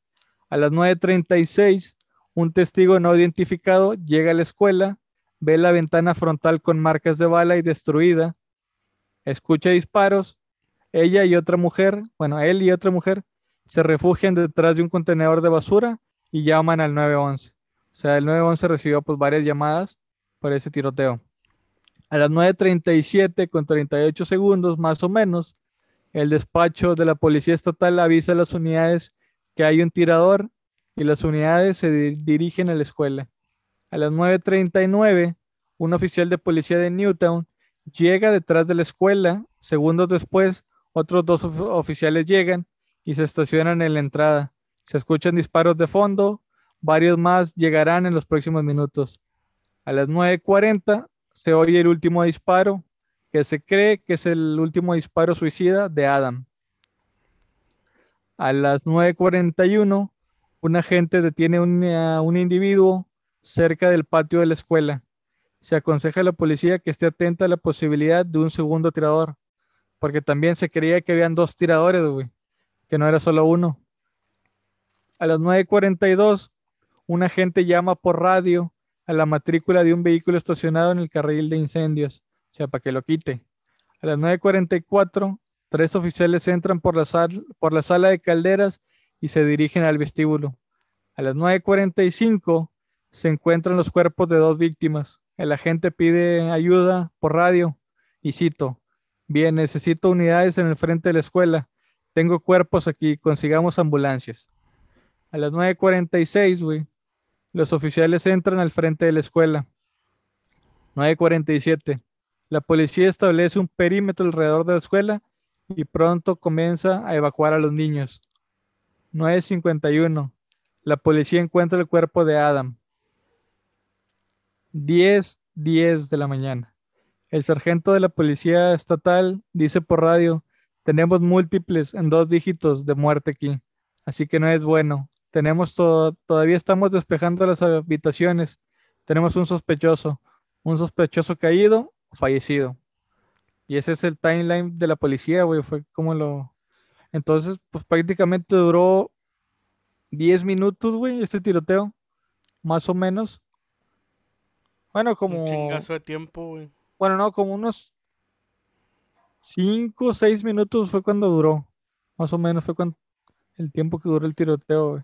A las 9.36, un testigo no identificado llega a la escuela, ve la ventana frontal con marcas de bala y destruida, escucha disparos, ella y otra mujer, bueno, él y otra mujer, se refugian detrás de un contenedor de basura y llaman al 911. O sea, el 911 recibió pues varias llamadas por ese tiroteo. A las 9.37 con 38 segundos más o menos, el despacho de la policía estatal avisa a las unidades que hay un tirador y las unidades se di- dirigen a la escuela. A las 9.39, un oficial de policía de Newtown llega detrás de la escuela. Segundos después, otros dos of- oficiales llegan y se estacionan en la entrada. Se escuchan disparos de fondo. Varios más llegarán en los próximos minutos. A las 9.40 se oye el último disparo, que se cree que es el último disparo suicida de Adam. A las 9.41, un agente detiene un, a un individuo cerca del patio de la escuela. Se aconseja a la policía que esté atenta a la posibilidad de un segundo tirador, porque también se creía que habían dos tiradores, güey, que no era solo uno. A las 9.42, un agente llama por radio a la matrícula de un vehículo estacionado en el carril de incendios, o sea, para que lo quite. A las 9.44, tres oficiales entran por la, sal- por la sala de calderas y se dirigen al vestíbulo. A las 9.45 se encuentran los cuerpos de dos víctimas. El agente pide ayuda por radio y cito, bien, necesito unidades en el frente de la escuela. Tengo cuerpos aquí, consigamos ambulancias. A las 9.46, güey, los oficiales entran al frente de la escuela. 9.47. La policía establece un perímetro alrededor de la escuela y pronto comienza a evacuar a los niños. 9.51. La policía encuentra el cuerpo de Adam. 10, 10 de la mañana. El sargento de la policía estatal dice por radio, tenemos múltiples en dos dígitos de muerte aquí, así que no es bueno. Tenemos todo, todavía estamos despejando las habitaciones. Tenemos un sospechoso, un sospechoso caído, fallecido. Y ese es el timeline de la policía, güey, fue como lo... Entonces, pues prácticamente duró 10 minutos, güey, este tiroteo, más o menos. Bueno, como... Un chingazo de tiempo, güey. Bueno, no, como unos 5 o 6 minutos fue cuando duró. Más o menos fue cuando el tiempo que duró el tiroteo, güey.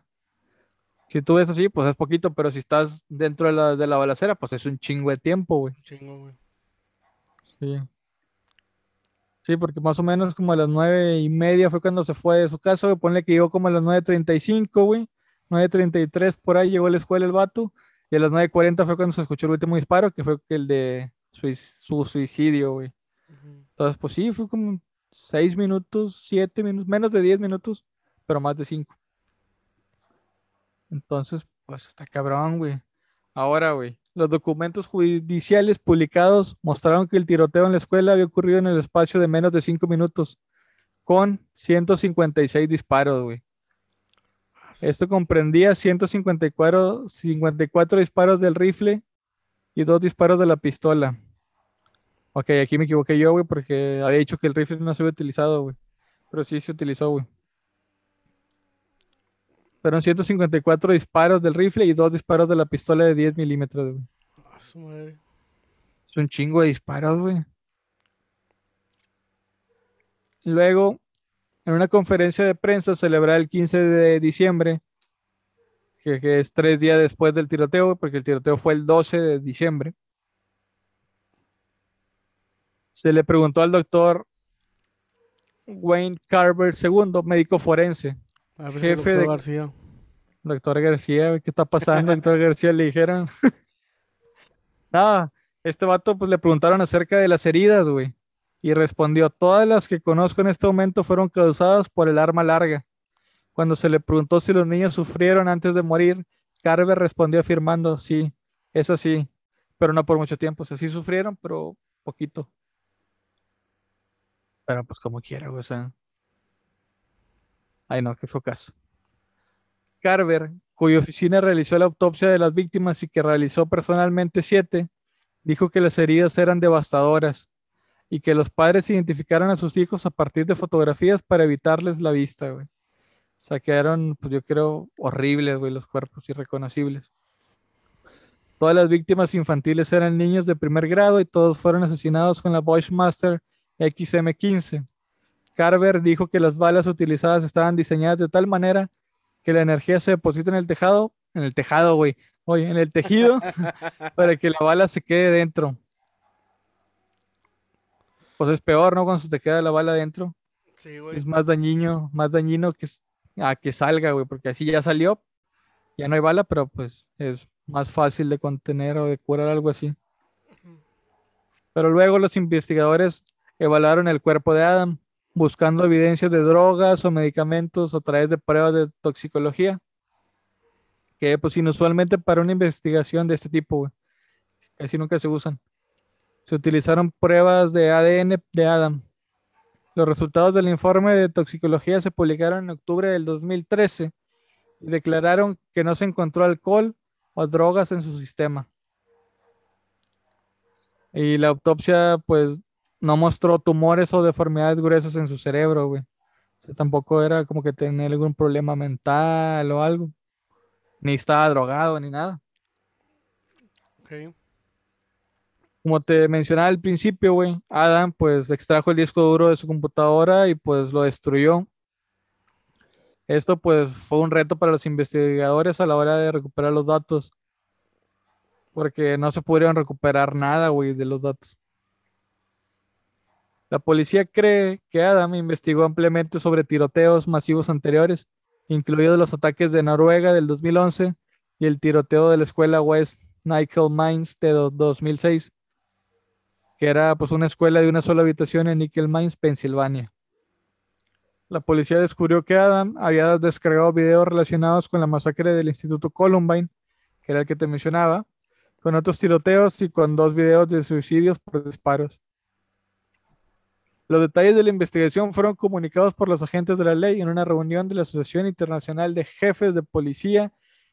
Si tú ves así, pues es poquito, pero si estás dentro de la, de la balacera, pues es un chingo de tiempo, güey. Un chingo, güey. Sí. Sí, porque más o menos como a las nueve y media fue cuando se fue de su casa, güey. Ponle que llegó como a las 9.35, güey. 9.33 por ahí llegó a la escuela el vato. Y a las 9.40 fue cuando se escuchó el último disparo, que fue el de su suicidio, güey. Entonces, pues sí, fue como 6 minutos, 7 minutos, menos de 10 minutos, pero más de 5. Entonces, pues está cabrón, güey. Ahora, güey, los documentos judiciales publicados mostraron que el tiroteo en la escuela había ocurrido en el espacio de menos de 5 minutos, con 156 disparos, güey. Esto comprendía 154 54 disparos del rifle y dos disparos de la pistola. Ok, aquí me equivoqué yo, güey, porque había dicho que el rifle no se había utilizado, güey. Pero sí se utilizó, güey. Fueron 154 disparos del rifle y dos disparos de la pistola de 10 milímetros, güey. A su madre. Es un chingo de disparos, güey. Luego, en una conferencia de prensa celebrada el 15 de diciembre, que, que es tres días después del tiroteo, porque el tiroteo fue el 12 de diciembre, se le preguntó al doctor Wayne Carver II, médico forense, A ver, Jefe doctor de- García. Doctor García, ¿qué está pasando? Doctor García le dijeron. Nada, este vato pues le preguntaron acerca de las heridas, güey. Y respondió, todas las que conozco en este momento fueron causadas por el arma larga. Cuando se le preguntó si los niños sufrieron antes de morir, Carver respondió afirmando, sí, eso sí, pero no por mucho tiempo. O sea, sí sufrieron, pero poquito. Pero pues como quiera, güey, o sea. Ay, no, qué fue caso. Carver, cuya oficina realizó la autopsia de las víctimas y que realizó personalmente siete, dijo que las heridas eran devastadoras y que los padres identificaron a sus hijos a partir de fotografías para evitarles la vista, güey. O sea, quedaron, pues yo creo, horribles, güey, los cuerpos irreconocibles. Todas las víctimas infantiles eran niños de primer grado y todos fueron asesinados con la Bushmaster XM15. Carver dijo que las balas utilizadas estaban diseñadas de tal manera que la energía se deposita en el tejado, en el tejado, güey, oye, en el tejido, para que la bala se quede dentro. Pues es peor, ¿no? Cuando se te queda la bala dentro. Sí, güey. Es más dañino, más dañino que, a que salga, güey, porque así ya salió, ya no hay bala, pero pues es más fácil de contener o de curar algo así. Pero luego los investigadores evaluaron el cuerpo de Adam, buscando evidencias de drogas o medicamentos a través de pruebas de toxicología, que pues inusualmente para una investigación de este tipo, güey, casi nunca se usan. Se utilizaron pruebas de ADN de Adam. Los resultados del informe de toxicología se publicaron en octubre del 2013 y declararon que no se encontró alcohol o drogas en su sistema. Y la autopsia, pues, no mostró tumores o deformidades gruesas en su cerebro, güey. O sea, tampoco era como que tenía algún problema mental o algo. Ni estaba drogado ni nada. Ok. Como te mencionaba al principio, güey, Adam pues extrajo el disco duro de su computadora y pues lo destruyó. Esto pues fue un reto para los investigadores a la hora de recuperar los datos. Porque no se pudieron recuperar nada, güey, de los datos. La policía cree que Adam investigó ampliamente sobre tiroteos masivos anteriores, incluidos los ataques de Noruega del 2011 y el tiroteo de la escuela West Nickel Mines de do- 2006. que era pues una escuela de una sola habitación en Nickel Mines, Pensilvania. La policía descubrió que Adam había descargado videos relacionados con la masacre del Instituto Columbine, que era el que te mencionaba, con otros tiroteos y con dos videos de suicidios por disparos. Los detalles de la investigación fueron comunicados por los agentes de la ley en una reunión de la Asociación Internacional de Jefes de Policía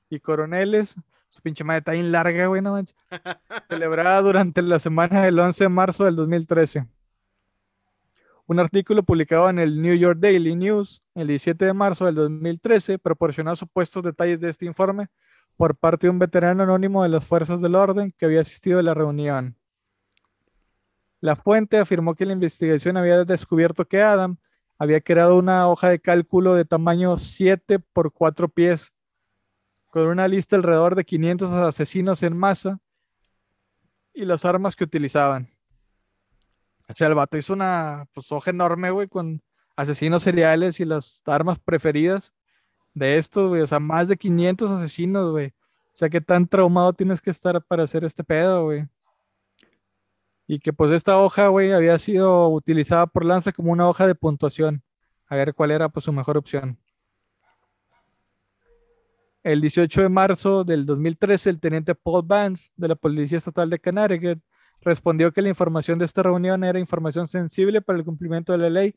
y Coroneles. Su pinche madre está bien larga, güey, no manches. Celebrada durante la semana del 11 de marzo del 2013. Un artículo publicado en el New York Daily News el 17 de marzo del 2013 proporcionó supuestos detalles de este informe por parte de un veterano anónimo de las fuerzas del orden que había asistido a la reunión. La fuente afirmó que la investigación había descubierto que Adam había creado una hoja de cálculo de tamaño 7 por 4 pies, con una lista alrededor de 500 asesinos en masa y las armas que utilizaban. O sea, el vato hizo una pues, hoja enorme, güey, con asesinos seriales y las armas preferidas de estos, güey. O sea, más de 500 asesinos, güey. O sea, qué tan traumado tienes que estar para hacer este pedo, güey. Y que pues esta hoja, güey, había sido utilizada por Lanza como una hoja de puntuación. A ver cuál era pues su mejor opción. El 18 de marzo del 2013, el teniente Paul Vance de la Policía Estatal de Connecticut respondió que la información de esta reunión era información sensible para el cumplimiento de la ley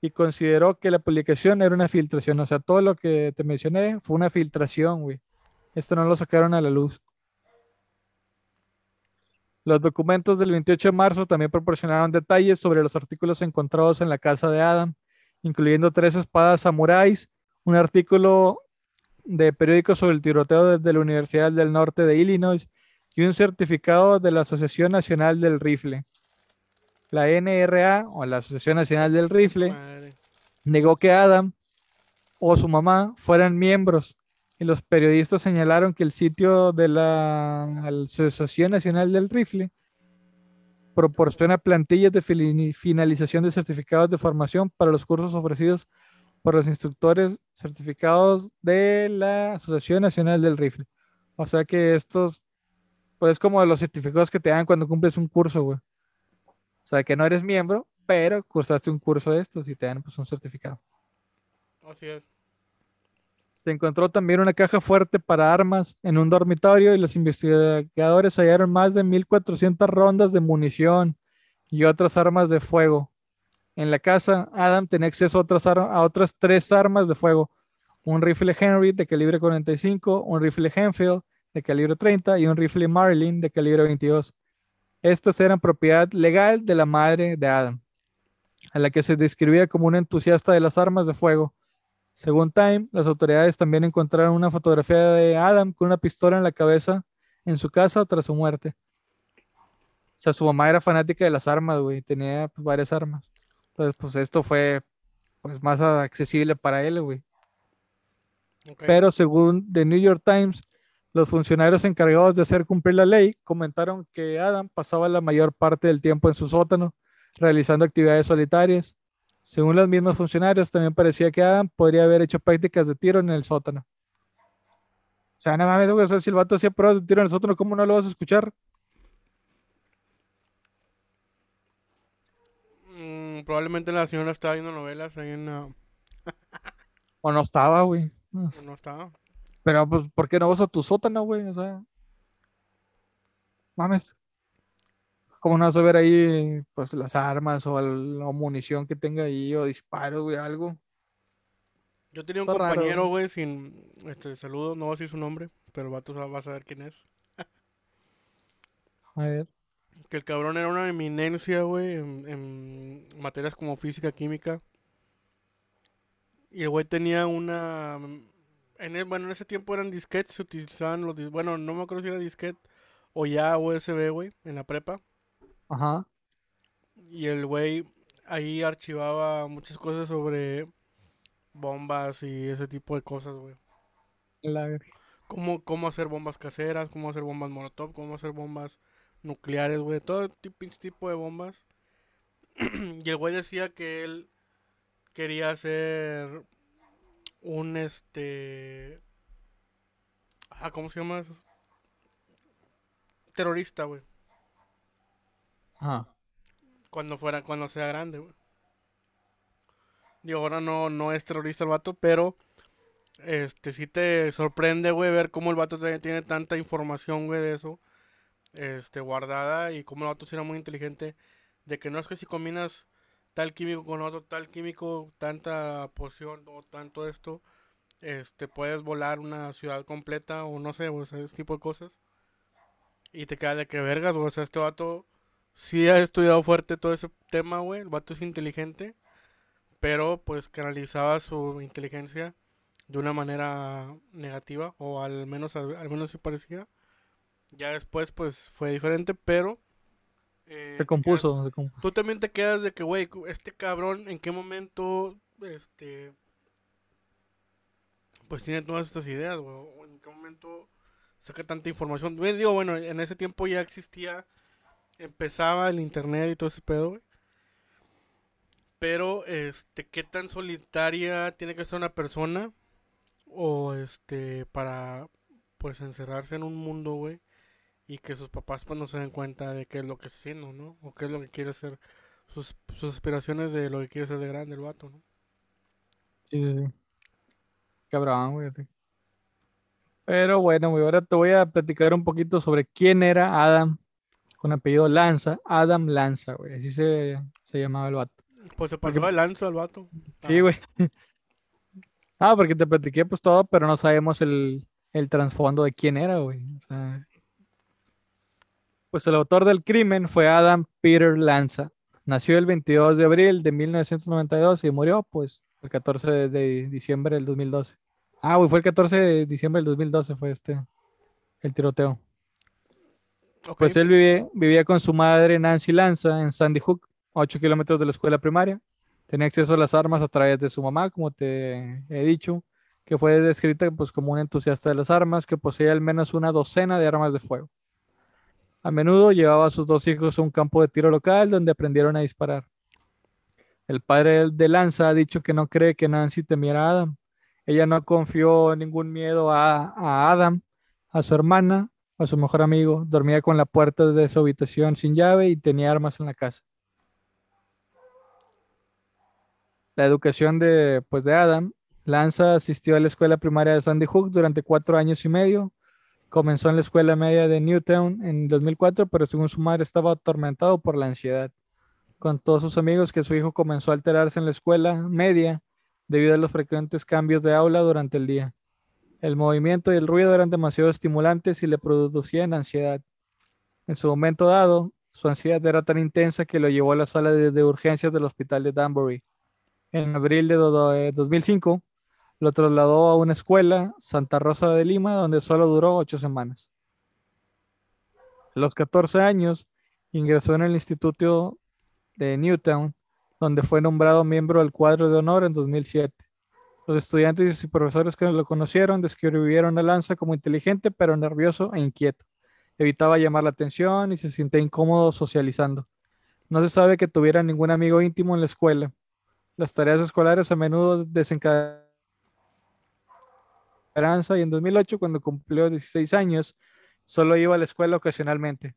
y consideró que la publicación era una filtración. O sea, todo lo que te mencioné fue una filtración, güey. Esto no lo sacaron a la luz. Los documentos del 28 de marzo también proporcionaron detalles sobre los artículos encontrados en la casa de Adam, incluyendo tres espadas samuráis, un artículo de periódico sobre el tiroteo desde la Universidad del Norte de Illinois y un certificado de la Asociación Nacional del Rifle. La NRA, o la Asociación Nacional del Rifle, negó que Adam o su mamá fueran miembros y los periodistas señalaron que el sitio de la Asociación Nacional del Rifle proporciona plantillas de finalización de certificados de formación para los cursos ofrecidos por los instructores certificados de la Asociación Nacional del Rifle. O sea que estos, pues es como los certificados que te dan cuando cumples un curso, güey. O sea que no eres miembro, pero cursaste un curso de estos y te dan pues un certificado. Así es. Se encontró también una caja fuerte para armas en un dormitorio y los investigadores hallaron más de 1.400 rondas de munición y otras armas de fuego. En la casa, Adam tenía acceso a otras, tres armas de fuego. Un rifle Henry de calibre 45, un rifle Henfield de calibre 30 y un rifle Marlin de calibre 22. Estas eran propiedad legal de la madre de Adam, a la que se describía como un entusiasta de las armas de fuego según Time, las autoridades también encontraron una fotografía de Adam con una pistola en la cabeza en su casa tras su muerte. O sea, su mamá era fanática de las armas, güey, tenía pues, varias armas. Entonces, pues esto fue pues más accesible para él, güey. Pero según The New York Times, los funcionarios encargados de hacer cumplir la ley comentaron que Adam pasaba la mayor parte del tiempo en su sótano realizando actividades solitarias según los mismos funcionarios, también parecía que Adam podría haber hecho prácticas de tiro en el sótano. O sea, nada más, güey, si el vato hacía pruebas de tiro en el sótano, ¿cómo no lo vas a escuchar? Mm, probablemente la señora estaba viendo novelas ahí en... o no estaba, güey. O no estaba. Pero, pues, ¿por qué no vas a tu sótano, güey? O sea... Mames. ¿Cómo no vas a ver ahí pues las armas o la munición que tenga ahí o disparos, güey, algo? Yo tenía un compañero, güey, sin este saludo, no voy a decir su nombre, pero vato va a saber quién es. a ver. Que el cabrón era una eminencia, güey, en, materias como física, química. Y el güey tenía una... En bueno, en ese tiempo eran disquetes, se utilizaban los... Bueno, no me acuerdo si era disquete o ya USB, güey, en la prepa. Ajá. Y el güey ahí archivaba muchas cosas sobre bombas y ese tipo de cosas, güey. Cómo, cómo hacer bombas caseras, cómo hacer bombas molotov, cómo hacer bombas nucleares, güey. Todo tipo de bombas. y el güey decía que él quería hacer un este... Ah, ¿cómo se llama eso? Terrorista, güey. Cuando fuera, cuando sea grande, güey. Digo, ahora no, no es terrorista el vato, pero este sí te sorprende, güey, ver cómo el vato tiene tanta información, güey, de eso. Este, guardada y cómo el vato era muy inteligente. De que no es que si combinas tal químico con otro tal químico, tanta poción o tanto esto, este, puedes volar una ciudad completa o no sé, o sea, ese tipo de cosas. Y te queda de que vergas, O sea, este vato sí ha estudiado fuerte todo ese tema, güey. El vato es inteligente. Pero pues canalizaba su inteligencia de una manera negativa. O al menos, al, menos se parecía. Ya después pues fue diferente, pero... Eh, se, compuso, se compuso. Tú también te quedas de que, güey, este cabrón, ¿en qué momento, este, pues tiene todas estas ideas, güey? ¿En qué momento saca tanta información? Digo, bueno, en ese tiempo ya existía empezaba el internet y todo ese pedo, güey. Pero, este, ¿qué tan solitaria tiene que ser una persona? O, este, para, pues, encerrarse en un mundo, güey. Y que sus papás, pues, no se den cuenta de qué es lo que está haciendo, ¿no? O qué es lo que quiere hacer. Sus, sus aspiraciones de lo que quiere ser de grande el vato, ¿no? Sí, sí, sí. Cabrón, güey. Pero bueno, güey, ahora te voy a platicar un poquito sobre quién era Adam con apellido Lanza, Adam Lanza, güey, así se, llamaba el vato. Pues se pasó de Lanza el vato. Sí, güey. Ah, porque te platiqué pues todo, pero no sabemos el, el trasfondo de quién era, güey. pues el autor del crimen fue Adam Peter Lanza. Nació el 22 de abril de 1992 y murió pues el 14 de, diciembre del 2012. Ah, güey, fue el 14 de diciembre del 2012 fue este, el tiroteo. Pues él vivía, con su madre Nancy Lanza en Sandy Hook, 8 kilómetros de la escuela primaria. Tenía acceso a las armas a través de su mamá, como te he dicho, que fue descrita pues, como un entusiasta de las armas, que poseía al menos una docena de armas de fuego. A menudo llevaba a sus dos hijos a un campo de tiro local donde aprendieron a disparar. El padre de Lanza ha dicho que no cree que Nancy temiera a Adam. Ella no confió ningún miedo a, a Adam, a su hermana a su mejor amigo, dormía con la puerta de su habitación sin llave y tenía armas en la casa. La educación de, pues, de Adam, Lanza asistió a la escuela primaria de Sandy Hook durante cuatro años y medio. Comenzó en la escuela media de Newtown en 2004, pero según su madre estaba atormentado por la ansiedad. Con todos sus amigos que su hijo comenzó a alterarse en la escuela media debido a los frecuentes cambios de aula durante el día. El movimiento y el ruido eran demasiado estimulantes y le producían ansiedad. En su momento dado, su ansiedad era tan intensa que lo llevó a la sala de, urgencias del hospital de Danbury. En abril de 2005, lo trasladó a una escuela, Santa Rosa de Lima, donde solo duró ocho semanas. A los 14 años, ingresó en el Instituto de Newtown, donde fue nombrado miembro del cuadro de honor en 2007. Los estudiantes y profesores que lo conocieron describieron a Lanza como inteligente, pero nervioso e inquieto. Evitaba llamar la atención y se sentía incómodo socializando. No se sabe que tuviera ningún amigo íntimo en la escuela. Las tareas escolares a menudo desencadenaban y en 2008, cuando cumplió 16 años, solo iba a la escuela ocasionalmente.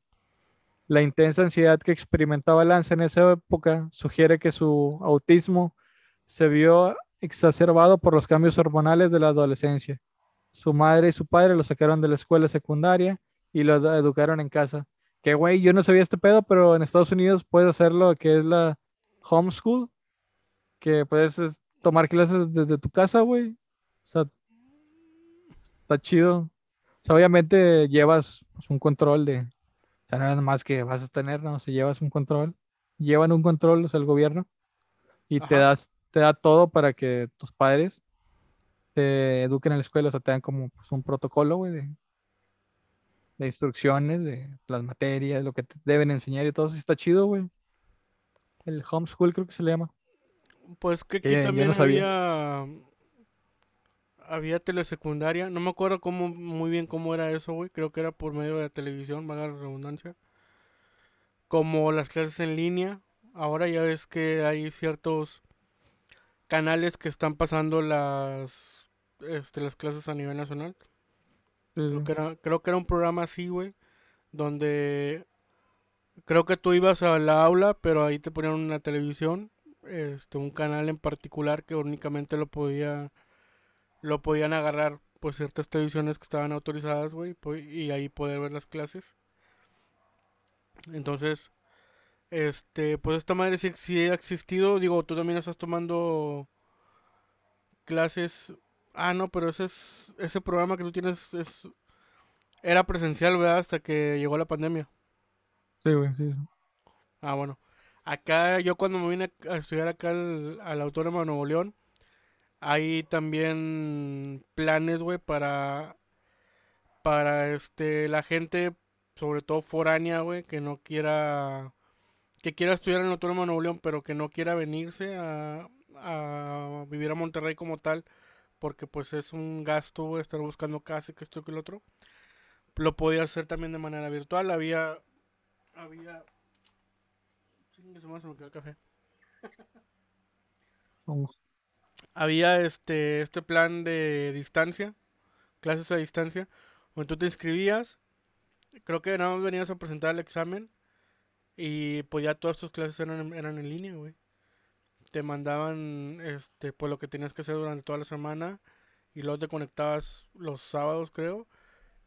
La intensa ansiedad que experimentaba Lanza en esa época sugiere que su autismo se vio exacerbado por los cambios hormonales de la adolescencia. Su madre y su padre lo sacaron de la escuela secundaria y lo educaron en casa. Que güey, yo no sabía este pedo, pero en Estados Unidos puedes hacerlo, que es la homeschool, que puedes tomar clases desde tu casa, güey. O sea, está chido. O sea, obviamente llevas pues, un control de, o sea, no es más que vas a tener, no, si llevas un control, llevan un control, o sea, el gobierno, y te das te da todo para que tus padres te eduquen en la escuela, o sea, te dan como pues, un protocolo, güey, de, instrucciones, de las materias, lo que te deben enseñar y todo eso está chido, güey. El homeschool creo que se le llama. Pues que aquí también había había telesecundaria, no me acuerdo cómo muy bien cómo era eso, güey, creo que era por medio de la televisión, vaga la redundancia. Como las clases en línea, ahora ya ves que hay ciertos canales que están pasando las este, las clases a nivel nacional. Creo, que era, creo que era un programa así, güey, donde creo que tú ibas a la aula, pero ahí te ponían una televisión, este, un canal en particular que únicamente lo podía, lo podían agarrar, pues ciertas televisiones que estaban autorizadas, güey, y ahí poder ver las clases. Entonces, este, pues esta madre sí, sí ha existido, digo, tú también estás tomando clases. Ah, no, pero ese es ese programa que tú tienes es era presencial, ¿verdad? Hasta que llegó la pandemia. Sí, güey, sí. Ah, bueno. Acá, yo cuando me vine a estudiar acá al, al Autónoma de Nuevo León, hay también planes, güey, para, para este, la gente, sobre todo foránea, güey, que no quiera, que quiera estudiar en el Autónoma de Nuevo León, pero que no quiera venirse a, a vivir a Monterrey como tal, porque pues es un gasto, estar buscando casi que esto que el otro. Lo podía hacer también de manera virtual. Había. Había. Se me quedó el café. Había este, este plan de distancia, clases a distancia, donde tú te inscribías. Creo que nada más venías a presentar el examen. Y pues ya todas tus clases eran, eran en línea, güey. Te mandaban este, pues lo que tenías que hacer durante toda la semana. Y luego te conectabas los sábados, creo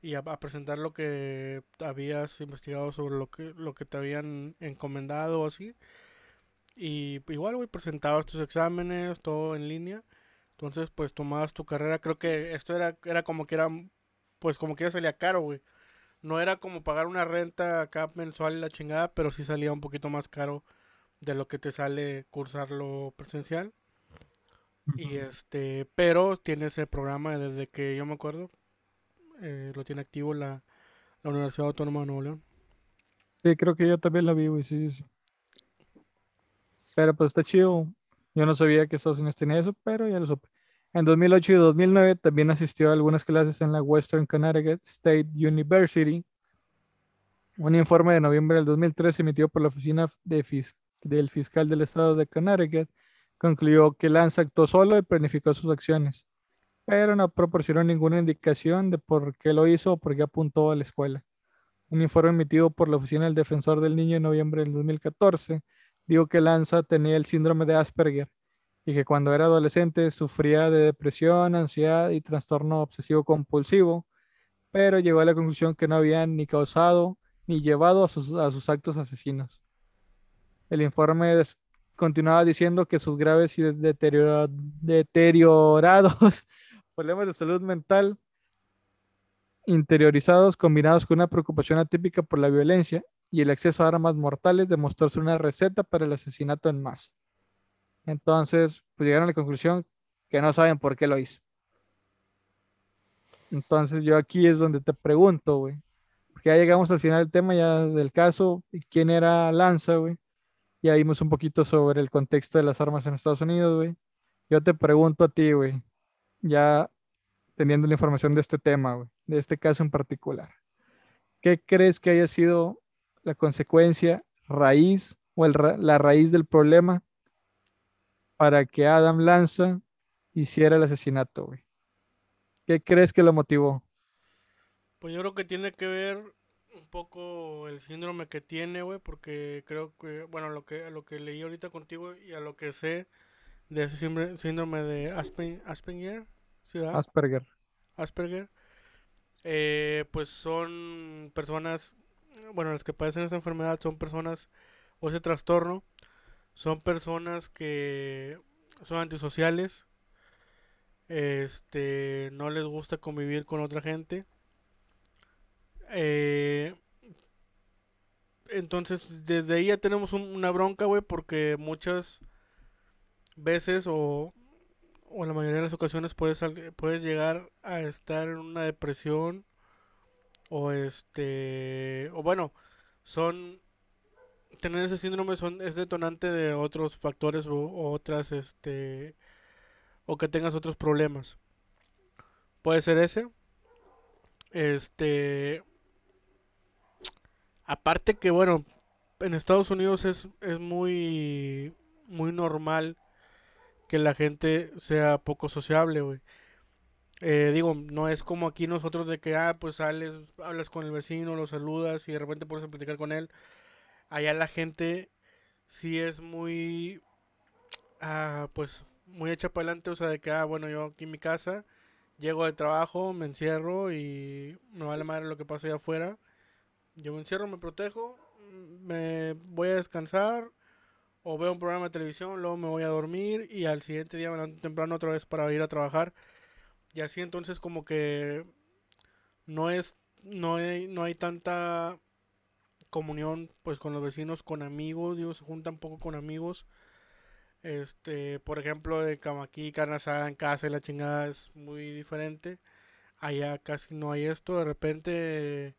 y a, presentar lo que habías investigado sobre lo que, lo que te habían encomendado o así. Y igual, güey, presentabas tus exámenes, todo en línea. Entonces, pues tomabas tu carrera. Creo que esto era, era como que era, pues como que ya salía caro, güey. No era como pagar una renta acá mensual la chingada, pero sí salía un poquito más caro de lo que te sale cursarlo presencial. Y este, pero tiene ese programa desde que yo me acuerdo, eh, lo tiene activo la, la Universidad Autónoma de Nuevo León. Sí, creo que yo también la vi, güey, sí, sí. Pero pues está chido. Yo no sabía que Estados Unidos tenía eso, pero ya lo supe. En 2008 y 2009 también asistió a algunas clases en la Western Connecticut State University. Un informe de noviembre del 2013 emitido por la Oficina de del Fiscal del Estado de Connecticut concluyó que Lance actuó solo y planificó sus acciones pero no proporcionó ninguna indicación de por qué lo hizo o por qué apuntó a la escuela. Un informe emitido por la Oficina del Defensor del Niño en noviembre del 2014 dijo que Lanza tenía el síndrome de Asperger y que cuando era adolescente sufría de depresión, ansiedad y trastorno obsesivo compulsivo, pero llegó a la conclusión que no habían ni causado ni llevado a sus, actos asesinos. El informe continuaba diciendo que sus graves y deteriorados problemas de salud mental interiorizados combinados con una preocupación atípica por la violencia y el acceso a armas mortales demostró ser una receta para el asesinato en masa. Entonces, pues llegaron a la conclusión que no saben por qué lo hizo. Entonces, yo aquí es donde te pregunto, güey. Porque ya llegamos al final del tema ya del caso, quién era Lanza, güey. Ya vimos un poquito sobre el contexto de las armas en Estados Unidos, güey. Yo te pregunto a ti, güey ya teniendo la información de este tema, de este caso en particular. ¿Qué crees que haya sido la consecuencia, raíz o la raíz del problema para que Adam Lanza hiciera el asesinato, güey? ¿Qué crees que lo motivó? Pues yo creo que tiene que ver un poco el síndrome que tiene, güey, porque creo que, bueno, lo que, lo que leí ahorita contigo y a lo que sé, de ese síndrome de Aspen, Asperger. Asperger. Asperger. Eh, pues son personas, bueno, las que padecen esta enfermedad son personas, o ese trastorno, son personas que son antisociales, este, no les gusta convivir con otra gente. Eh, entonces, desde ahí ya tenemos una bronca, güey, porque muchas veces o, o la mayoría de las ocasiones puedes, puedes llegar a estar en una depresión o este o bueno son tener ese síndrome son es detonante de otros factores o, otras este o que tengas otros problemas puede ser ese este aparte que bueno en Estados Unidos es, es muy muy normal que la gente sea poco sociable, güey. Eh, digo, no es como aquí nosotros de que, ah, pues sales, hablas con el vecino, lo saludas y de repente puedes platicar con él. Allá la gente sí es muy, ah, pues, muy hecha para adelante, o sea, de que, ah, bueno, yo aquí en mi casa, llego de trabajo, me encierro y me vale madre lo que pasa allá afuera. Yo me encierro, me protejo, me voy a descansar o veo un programa de televisión, luego me voy a dormir y al siguiente día me levanto temprano otra vez para ir a trabajar. Y así entonces como que no es no hay, no hay tanta comunión pues con los vecinos, con amigos, digo, se juntan poco con amigos. Este, por ejemplo, de aquí, carne en casa y la chingada es muy diferente. Allá casi no hay esto, de repente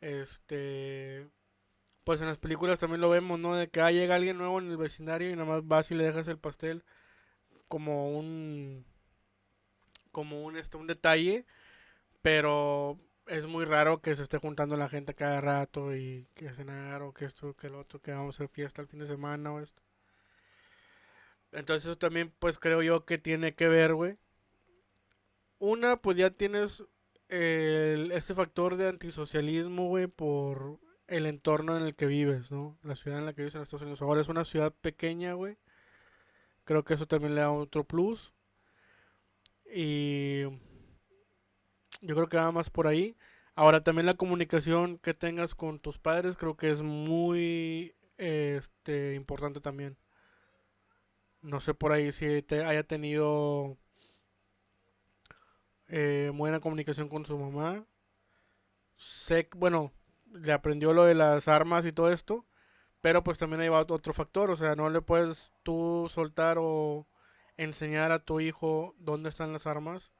este pues en las películas también lo vemos, ¿no? De que ah, llega alguien nuevo en el vecindario y nada más vas y le dejas el pastel como un como un este un detalle, pero es muy raro que se esté juntando la gente cada rato y que cenar o que esto, que el otro, que vamos a hacer fiesta el fin de semana o esto. Entonces eso también pues creo yo que tiene que ver, güey. Una, pues ya tienes el, este factor de antisocialismo, güey, por el entorno en el que vives, ¿no? La ciudad en la que vives en Estados Unidos. Ahora es una ciudad pequeña, güey. Creo que eso también le da otro plus. Y yo creo que va más por ahí. Ahora también la comunicación que tengas con tus padres creo que es muy este, importante también. No sé por ahí si te haya tenido eh, buena comunicación con su mamá. Sé, bueno, le aprendió lo de las armas y todo esto. Pero pues también hay otro factor. O sea, no le puedes tú soltar o enseñar a tu hijo dónde están las armas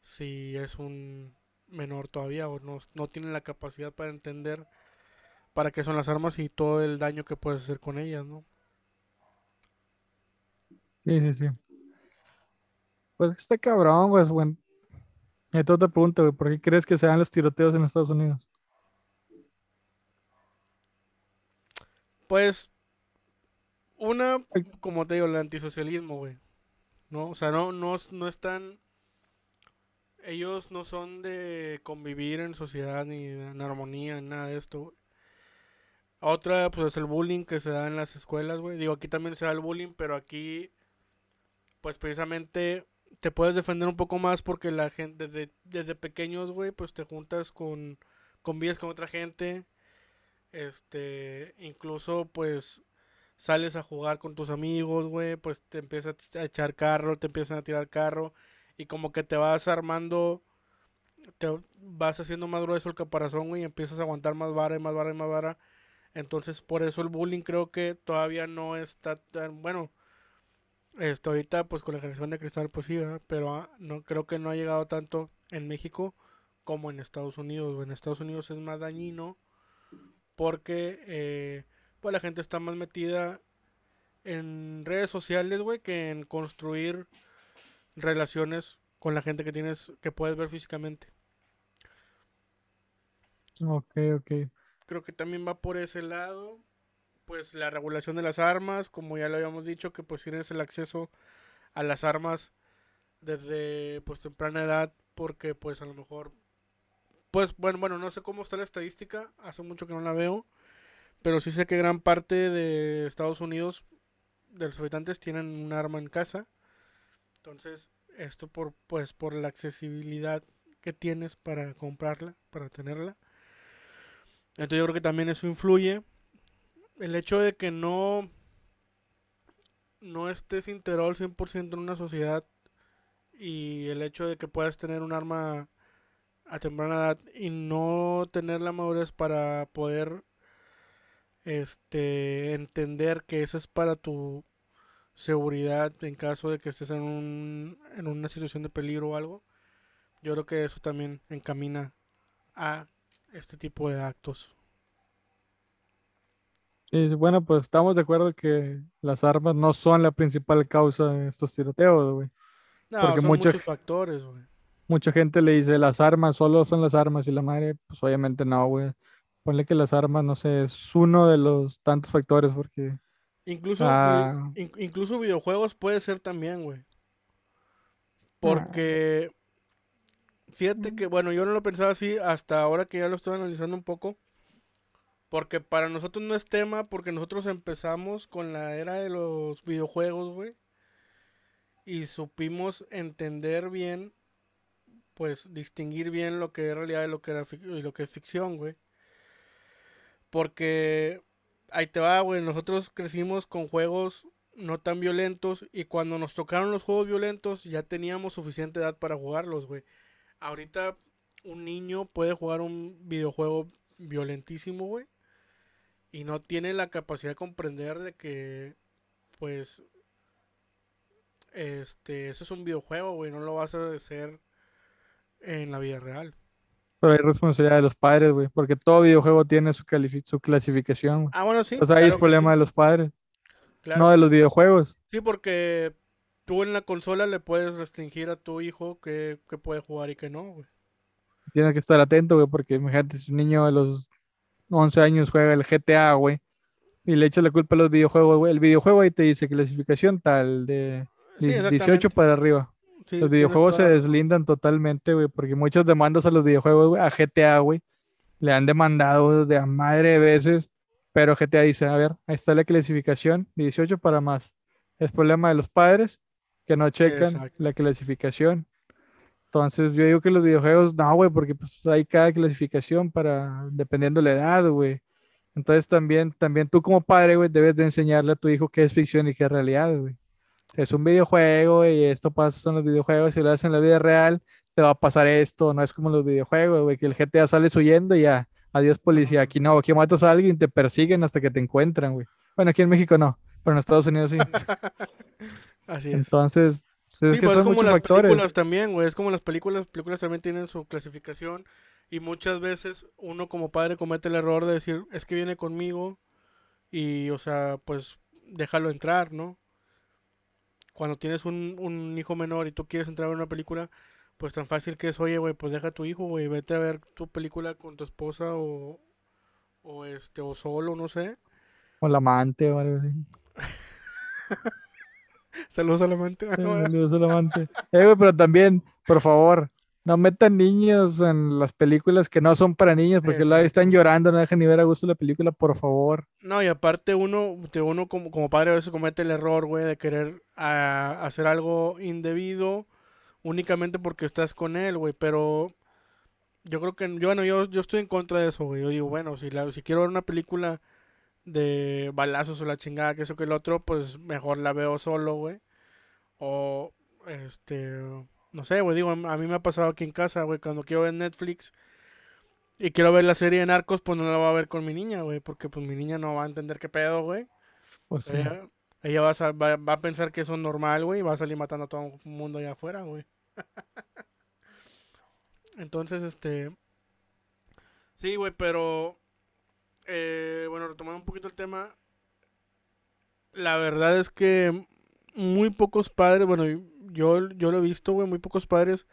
si es un menor todavía o no, no tiene la capacidad para entender para qué son las armas y todo el daño que puedes hacer con ellas, ¿no? Sí, sí, sí. Pues este cabrón, pues, bueno. Y te pregunto, güey, ¿por qué crees que se dan los tiroteos en Estados Unidos? Pues, una, como te digo, el antisocialismo, güey. ¿No? O sea, no, no, no están ellos no son de convivir en sociedad ni en armonía, nada de esto. Otra, pues es el bullying que se da en las escuelas, güey. Digo, aquí también se da el bullying, pero aquí, pues precisamente te puedes defender un poco más porque la gente, desde, desde pequeños, güey, pues te juntas con, convives con otra gente. Este, incluso, pues, sales a jugar con tus amigos, güey, pues te empiezas a echar carro, te empiezan a tirar carro y como que te vas armando, te vas haciendo más grueso el caparazón, y empiezas a aguantar más vara y más vara y más vara. Entonces, por eso el bullying creo que todavía no está tan bueno. Esto ahorita, pues con la generación de cristal, pues sí, pero ah, no creo que no ha llegado tanto en México como en Estados Unidos. En Estados Unidos es más dañino porque eh, pues la gente está más metida en redes sociales, güey, que en construir relaciones con la gente que tienes, que puedes ver físicamente. Ok, ok. Creo que también va por ese lado. Pues la regulación de las armas, como ya lo habíamos dicho, que pues tienes el acceso a las armas desde pues temprana edad, porque pues a lo mejor, pues bueno, bueno, no sé cómo está la estadística, hace mucho que no la veo, pero sí sé que gran parte de Estados Unidos, de los habitantes, tienen un arma en casa entonces, esto por pues por la accesibilidad que tienes para comprarla, para tenerla. Entonces yo creo que también eso influye. El hecho de que no no estés integrado al 100% en una sociedad y el hecho de que puedas tener un arma a temprana edad y no tener la madurez para poder este entender que eso es para tu seguridad en caso de que estés en, un, en una situación de peligro o algo. Yo creo que eso también encamina a este tipo de actos. Y bueno, pues estamos de acuerdo que las armas no son la principal causa de estos tiroteos, güey. No, Porque son muchos factores, güey. Mucha gente le dice las armas, solo son las armas y la madre, pues obviamente no, güey. Ponle que las armas, no sé, es uno de los tantos factores porque Incluso, ah. incluso videojuegos puede ser también, güey. Porque, fíjate que, bueno, yo no lo pensaba así hasta ahora que ya lo estoy analizando un poco. Porque para nosotros no es tema, porque nosotros empezamos con la era de los videojuegos, güey. Y supimos entender bien, pues distinguir bien lo que es realidad y lo que, era y lo que es ficción, güey. Porque ahí te va, güey. Nosotros crecimos con juegos no tan violentos y cuando nos tocaron los juegos violentos ya teníamos suficiente edad para jugarlos, güey. Ahorita un niño puede jugar un videojuego violentísimo, güey. Y no tiene la capacidad de comprender de que, pues, este, eso es un videojuego, güey. No lo vas a hacer en la vida real. Pero hay responsabilidad de los padres, güey, porque todo videojuego tiene su, su clasificación. Ah, bueno, sí. O sea, ahí es problema de los padres, no de los videojuegos. Sí, porque tú en la consola le puedes restringir a tu hijo que, que puede jugar y que no, güey. Tienes que estar atento, güey, porque imagínate si un niño de los 11 años juega el GTA, güey, y le echa la culpa a los videojuegos, güey. El videojuego ahí te dice clasificación tal, de 18 para arriba los videojuegos se deslindan totalmente, güey, porque muchos demandas a los videojuegos, güey, a GTA, güey, le han demandado de a madre de veces, pero GTA dice, a ver, ahí está la clasificación, 18 para más. Es problema de los padres que no checan la clasificación. Entonces yo digo que los videojuegos, no, güey, porque pues hay cada clasificación para, dependiendo de la edad, güey. Entonces también, también tú como padre, güey, debes de enseñarle a tu hijo qué es ficción y qué es realidad, güey es un videojuego y esto pasa en los videojuegos, si lo haces en la vida real, te va a pasar esto, no es como los videojuegos, güey, que el GTA sales huyendo y ya, adiós policía, aquí no, aquí matas a alguien te persiguen hasta que te encuentran, güey. Bueno, aquí en México no, pero en Estados Unidos sí. Así es. Entonces, es sí, que pues es como las películas también, güey, es como las películas, las películas también tienen su clasificación y muchas veces uno como padre comete el error de decir, es que viene conmigo y, o sea, pues déjalo entrar, ¿no? Cuando tienes un, hijo menor y tú quieres entrar a ver una película, pues tan fácil que es, oye, güey, pues deja a tu hijo, güey, vete a ver tu película con tu esposa o, o este, o solo, no sé. O la amante o algo así. Saludos al amante. saludos al amante. Eh, güey, pero también, por favor, no metan niños en las películas que no son para niños porque la están llorando, no dejan ni ver a gusto la película, por favor. No, y aparte uno, de uno como, como padre a veces comete el error, güey, de querer hacer algo indebido únicamente porque estás con él, güey, pero yo creo que, yo, bueno, yo, yo estoy en contra de eso, güey. Yo digo, bueno, si, la, si quiero ver una película de balazos o la chingada, que eso que el otro, pues mejor la veo solo, güey. O, este no sé, güey, digo, a mí me ha pasado aquí en casa, güey, cuando quiero ver Netflix y quiero ver la serie de Narcos, pues no la voy a ver con mi niña, güey, porque pues mi niña no va a entender qué pedo, güey. Pues ella, va, a, va, a pensar que eso es normal, güey, y va a salir matando a todo el mundo allá afuera, güey. Entonces, este... Sí, güey, pero... Eh, bueno, retomando un poquito el tema. La verdad es que muy pocos padres, bueno, yo, yo lo he visto, güey, muy pocos padres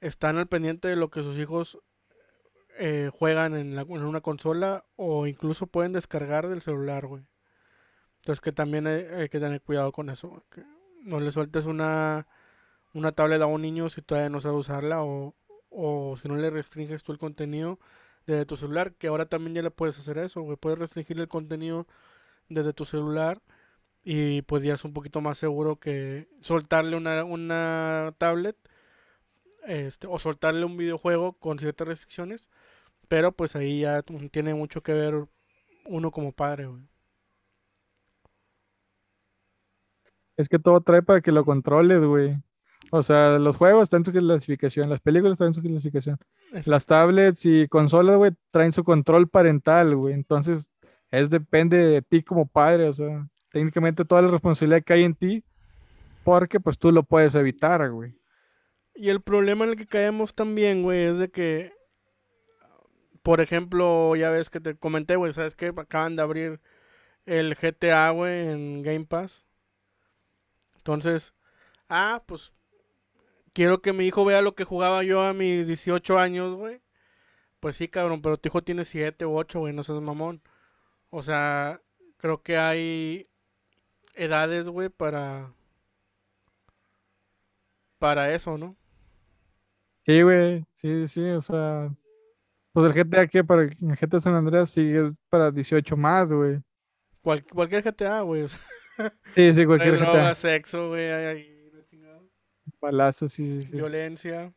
están al pendiente de lo que sus hijos eh, juegan en, la, en, una consola o incluso pueden descargar del celular, güey. Entonces que también hay, que tener cuidado con eso. Que no le sueltes una, una tablet a un niño si todavía no sabe usarla o, o si no le restringes tú el contenido desde tu celular, que ahora también ya le puedes hacer eso, güey. Puedes restringir el contenido desde tu celular y pues ya es un poquito más seguro que soltarle una, una tablet este, o soltarle un videojuego con ciertas restricciones, pero pues ahí ya tiene mucho que ver uno como padre, Es que todo trae para que lo controles, güey. O sea, los juegos están en su clasificación, las películas están en su clasificación. Las tablets y consolas, güey, traen su control parental, güey. Entonces, es depende de ti como padre, o sea, técnicamente toda la responsabilidad que hay en ti, porque pues tú lo puedes evitar, güey. Y el problema en el que caemos también, güey, es de que, por ejemplo, ya ves que te comenté, güey, ¿sabes qué? Acaban de abrir el GTA, güey, en Game Pass. Entonces, ah, pues quiero que mi hijo vea lo que jugaba yo a mis 18 años, güey. Pues sí, cabrón, pero tu hijo tiene 7 u 8, güey, no seas mamón. O sea, creo que hay edades, güey, para. Para eso, ¿no? Sí, güey. Sí, sí, o sea. Pues el GTA que para el GTA San Andreas sí es para 18 más, güey. Cual- cualquier GTA, güey. o sea, Sí, sí, Hay cualquier drogas, GTA. sexo, güey. Hay, hay. Balazos, sí, sí, sí. Violencia.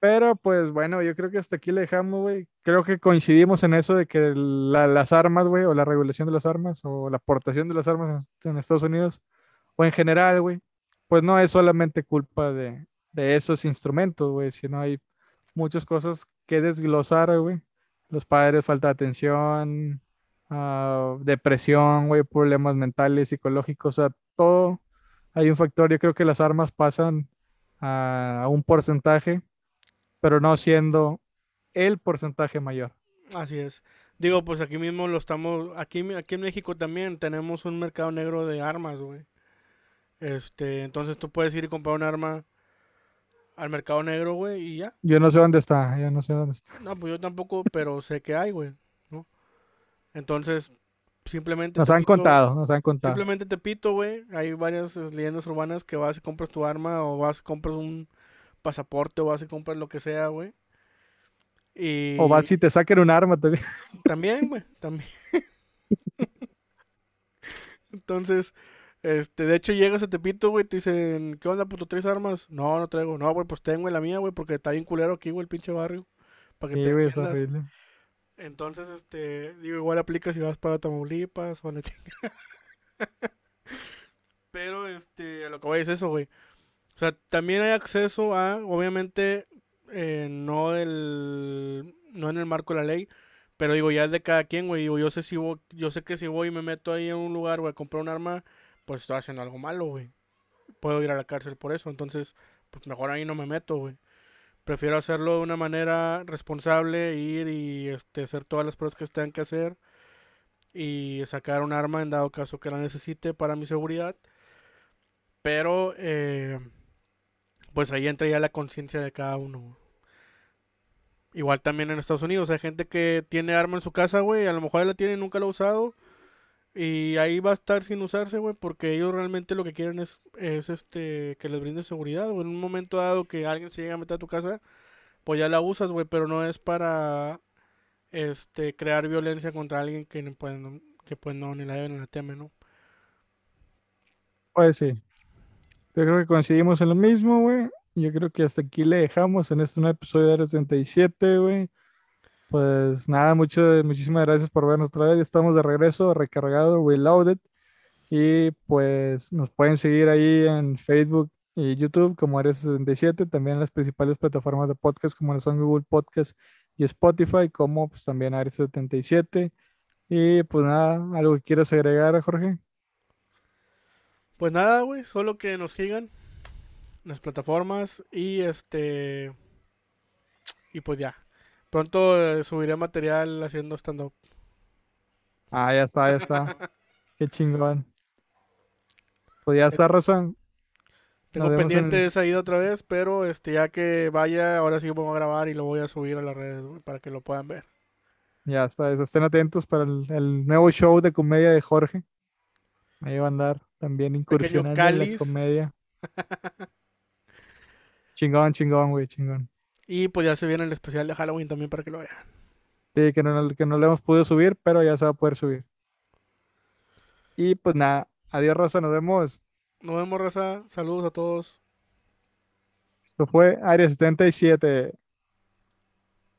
Pero pues bueno, yo creo que hasta aquí le dejamos, güey. Creo que coincidimos en eso de que la- las armas, güey, o la regulación de las armas, o la aportación de las armas en, Estados Unidos, o en general, güey, pues no es solamente culpa de, de esos instrumentos, güey, sino hay muchas cosas que desglosar, güey. Los padres, falta de atención, ah, depresión, güey, problemas mentales, psicológicos, o sea, todo. Hay un factor, yo creo que las armas pasan a un porcentaje pero no siendo el porcentaje mayor. Así es. Digo, pues aquí mismo lo estamos. Aquí, aquí en México también tenemos un mercado negro de armas, güey. Este, entonces tú puedes ir y comprar un arma al mercado negro, güey, y ya. Yo no sé dónde está, yo no sé dónde está. No, pues yo tampoco, pero sé que hay, güey, ¿no? Entonces, simplemente Nos han pito- contado, nos han contado. Simplemente te pito, güey. Hay varias leyendas urbanas que vas y compras tu arma, o vas y compras un pasaporte, o vas y compras lo que sea, güey. Y O vas y te saquen un arma también. también, güey, también. Entonces, este, de hecho llegas a Tepito, güey, te dicen, ¿qué onda, puto? ¿Traes armas? No, no traigo. No, güey, pues tengo la mía, güey, porque está bien culero aquí, güey, el pinche barrio. Para que Sí, te defiendas. Entonces, este, digo, igual aplica si vas para Tamaulipas o a la chinga. Pero, este, a lo que voy es eso, güey. O sea, también hay acceso a, obviamente, eh, no el, no en el marco de la ley, pero digo, ya es de cada quien, güey. Yo sé si voy- yo sé que si voy y me meto ahí en un lugar, güey, a comprar un arma, pues estoy haciendo algo malo, güey. Puedo ir a la cárcel por eso, entonces, pues mejor ahí no me meto, güey. Prefiero hacerlo de una manera responsable, ir y este, hacer todas las pruebas que tengan que hacer y sacar un arma en dado caso que la necesite para mi seguridad. Pero, eh, pues ahí entra ya la conciencia de cada uno. Igual también en Estados Unidos hay gente que tiene arma en su casa, güey, a lo mejor la tiene y nunca la ha usado. Y ahí va a estar sin usarse, güey, porque ellos realmente lo que quieren es, es este, que les brinde seguridad, güey. En un momento dado que alguien se llega a meter a tu casa, pues ya la usas, güey, pero no es para, este, crear violencia contra alguien que, pues, no, que pues no, ni la debe ni la teme, ¿no? Pues sí. Yo creo que coincidimos en lo mismo, güey. Yo creo que hasta aquí le dejamos en este nuevo episodio de Área 37, güey. Pues nada, mucho, muchísimas gracias por vernos otra vez. Estamos de regreso, recargado, reloaded. Y pues nos pueden seguir ahí en Facebook y YouTube como Área 67, también en las principales plataformas de podcast como son Google Podcast y Spotify, como pues también Área 77. Y pues nada, algo que quieras agregar, Jorge. Pues nada, güey, solo que nos sigan en las plataformas y este y pues ya. Pronto eh, subiré material haciendo stand up. Ah, ya está, ya está. Qué chingón. Pues ya está, razón. Tengo Nos vemos en pendiente el- esa ida otra vez, pero este ya que vaya, ahora sí voy a grabar y lo voy a subir a las redes, para que lo puedan ver. Ya está, eso. Estén atentos para el, el nuevo show de comedia de Jorge. Ahí va a andar también incursionando en la comedia. Chingón, chingón, güey, chingón. Y pues ya se viene el especial de Halloween también para que lo vean. Sí, que no, que no le hemos podido subir, pero ya se va a poder subir. Y pues nada, adiós, Rosa, nos vemos. Nos vemos, raza. Saludos a todos. Esto fue Área 77.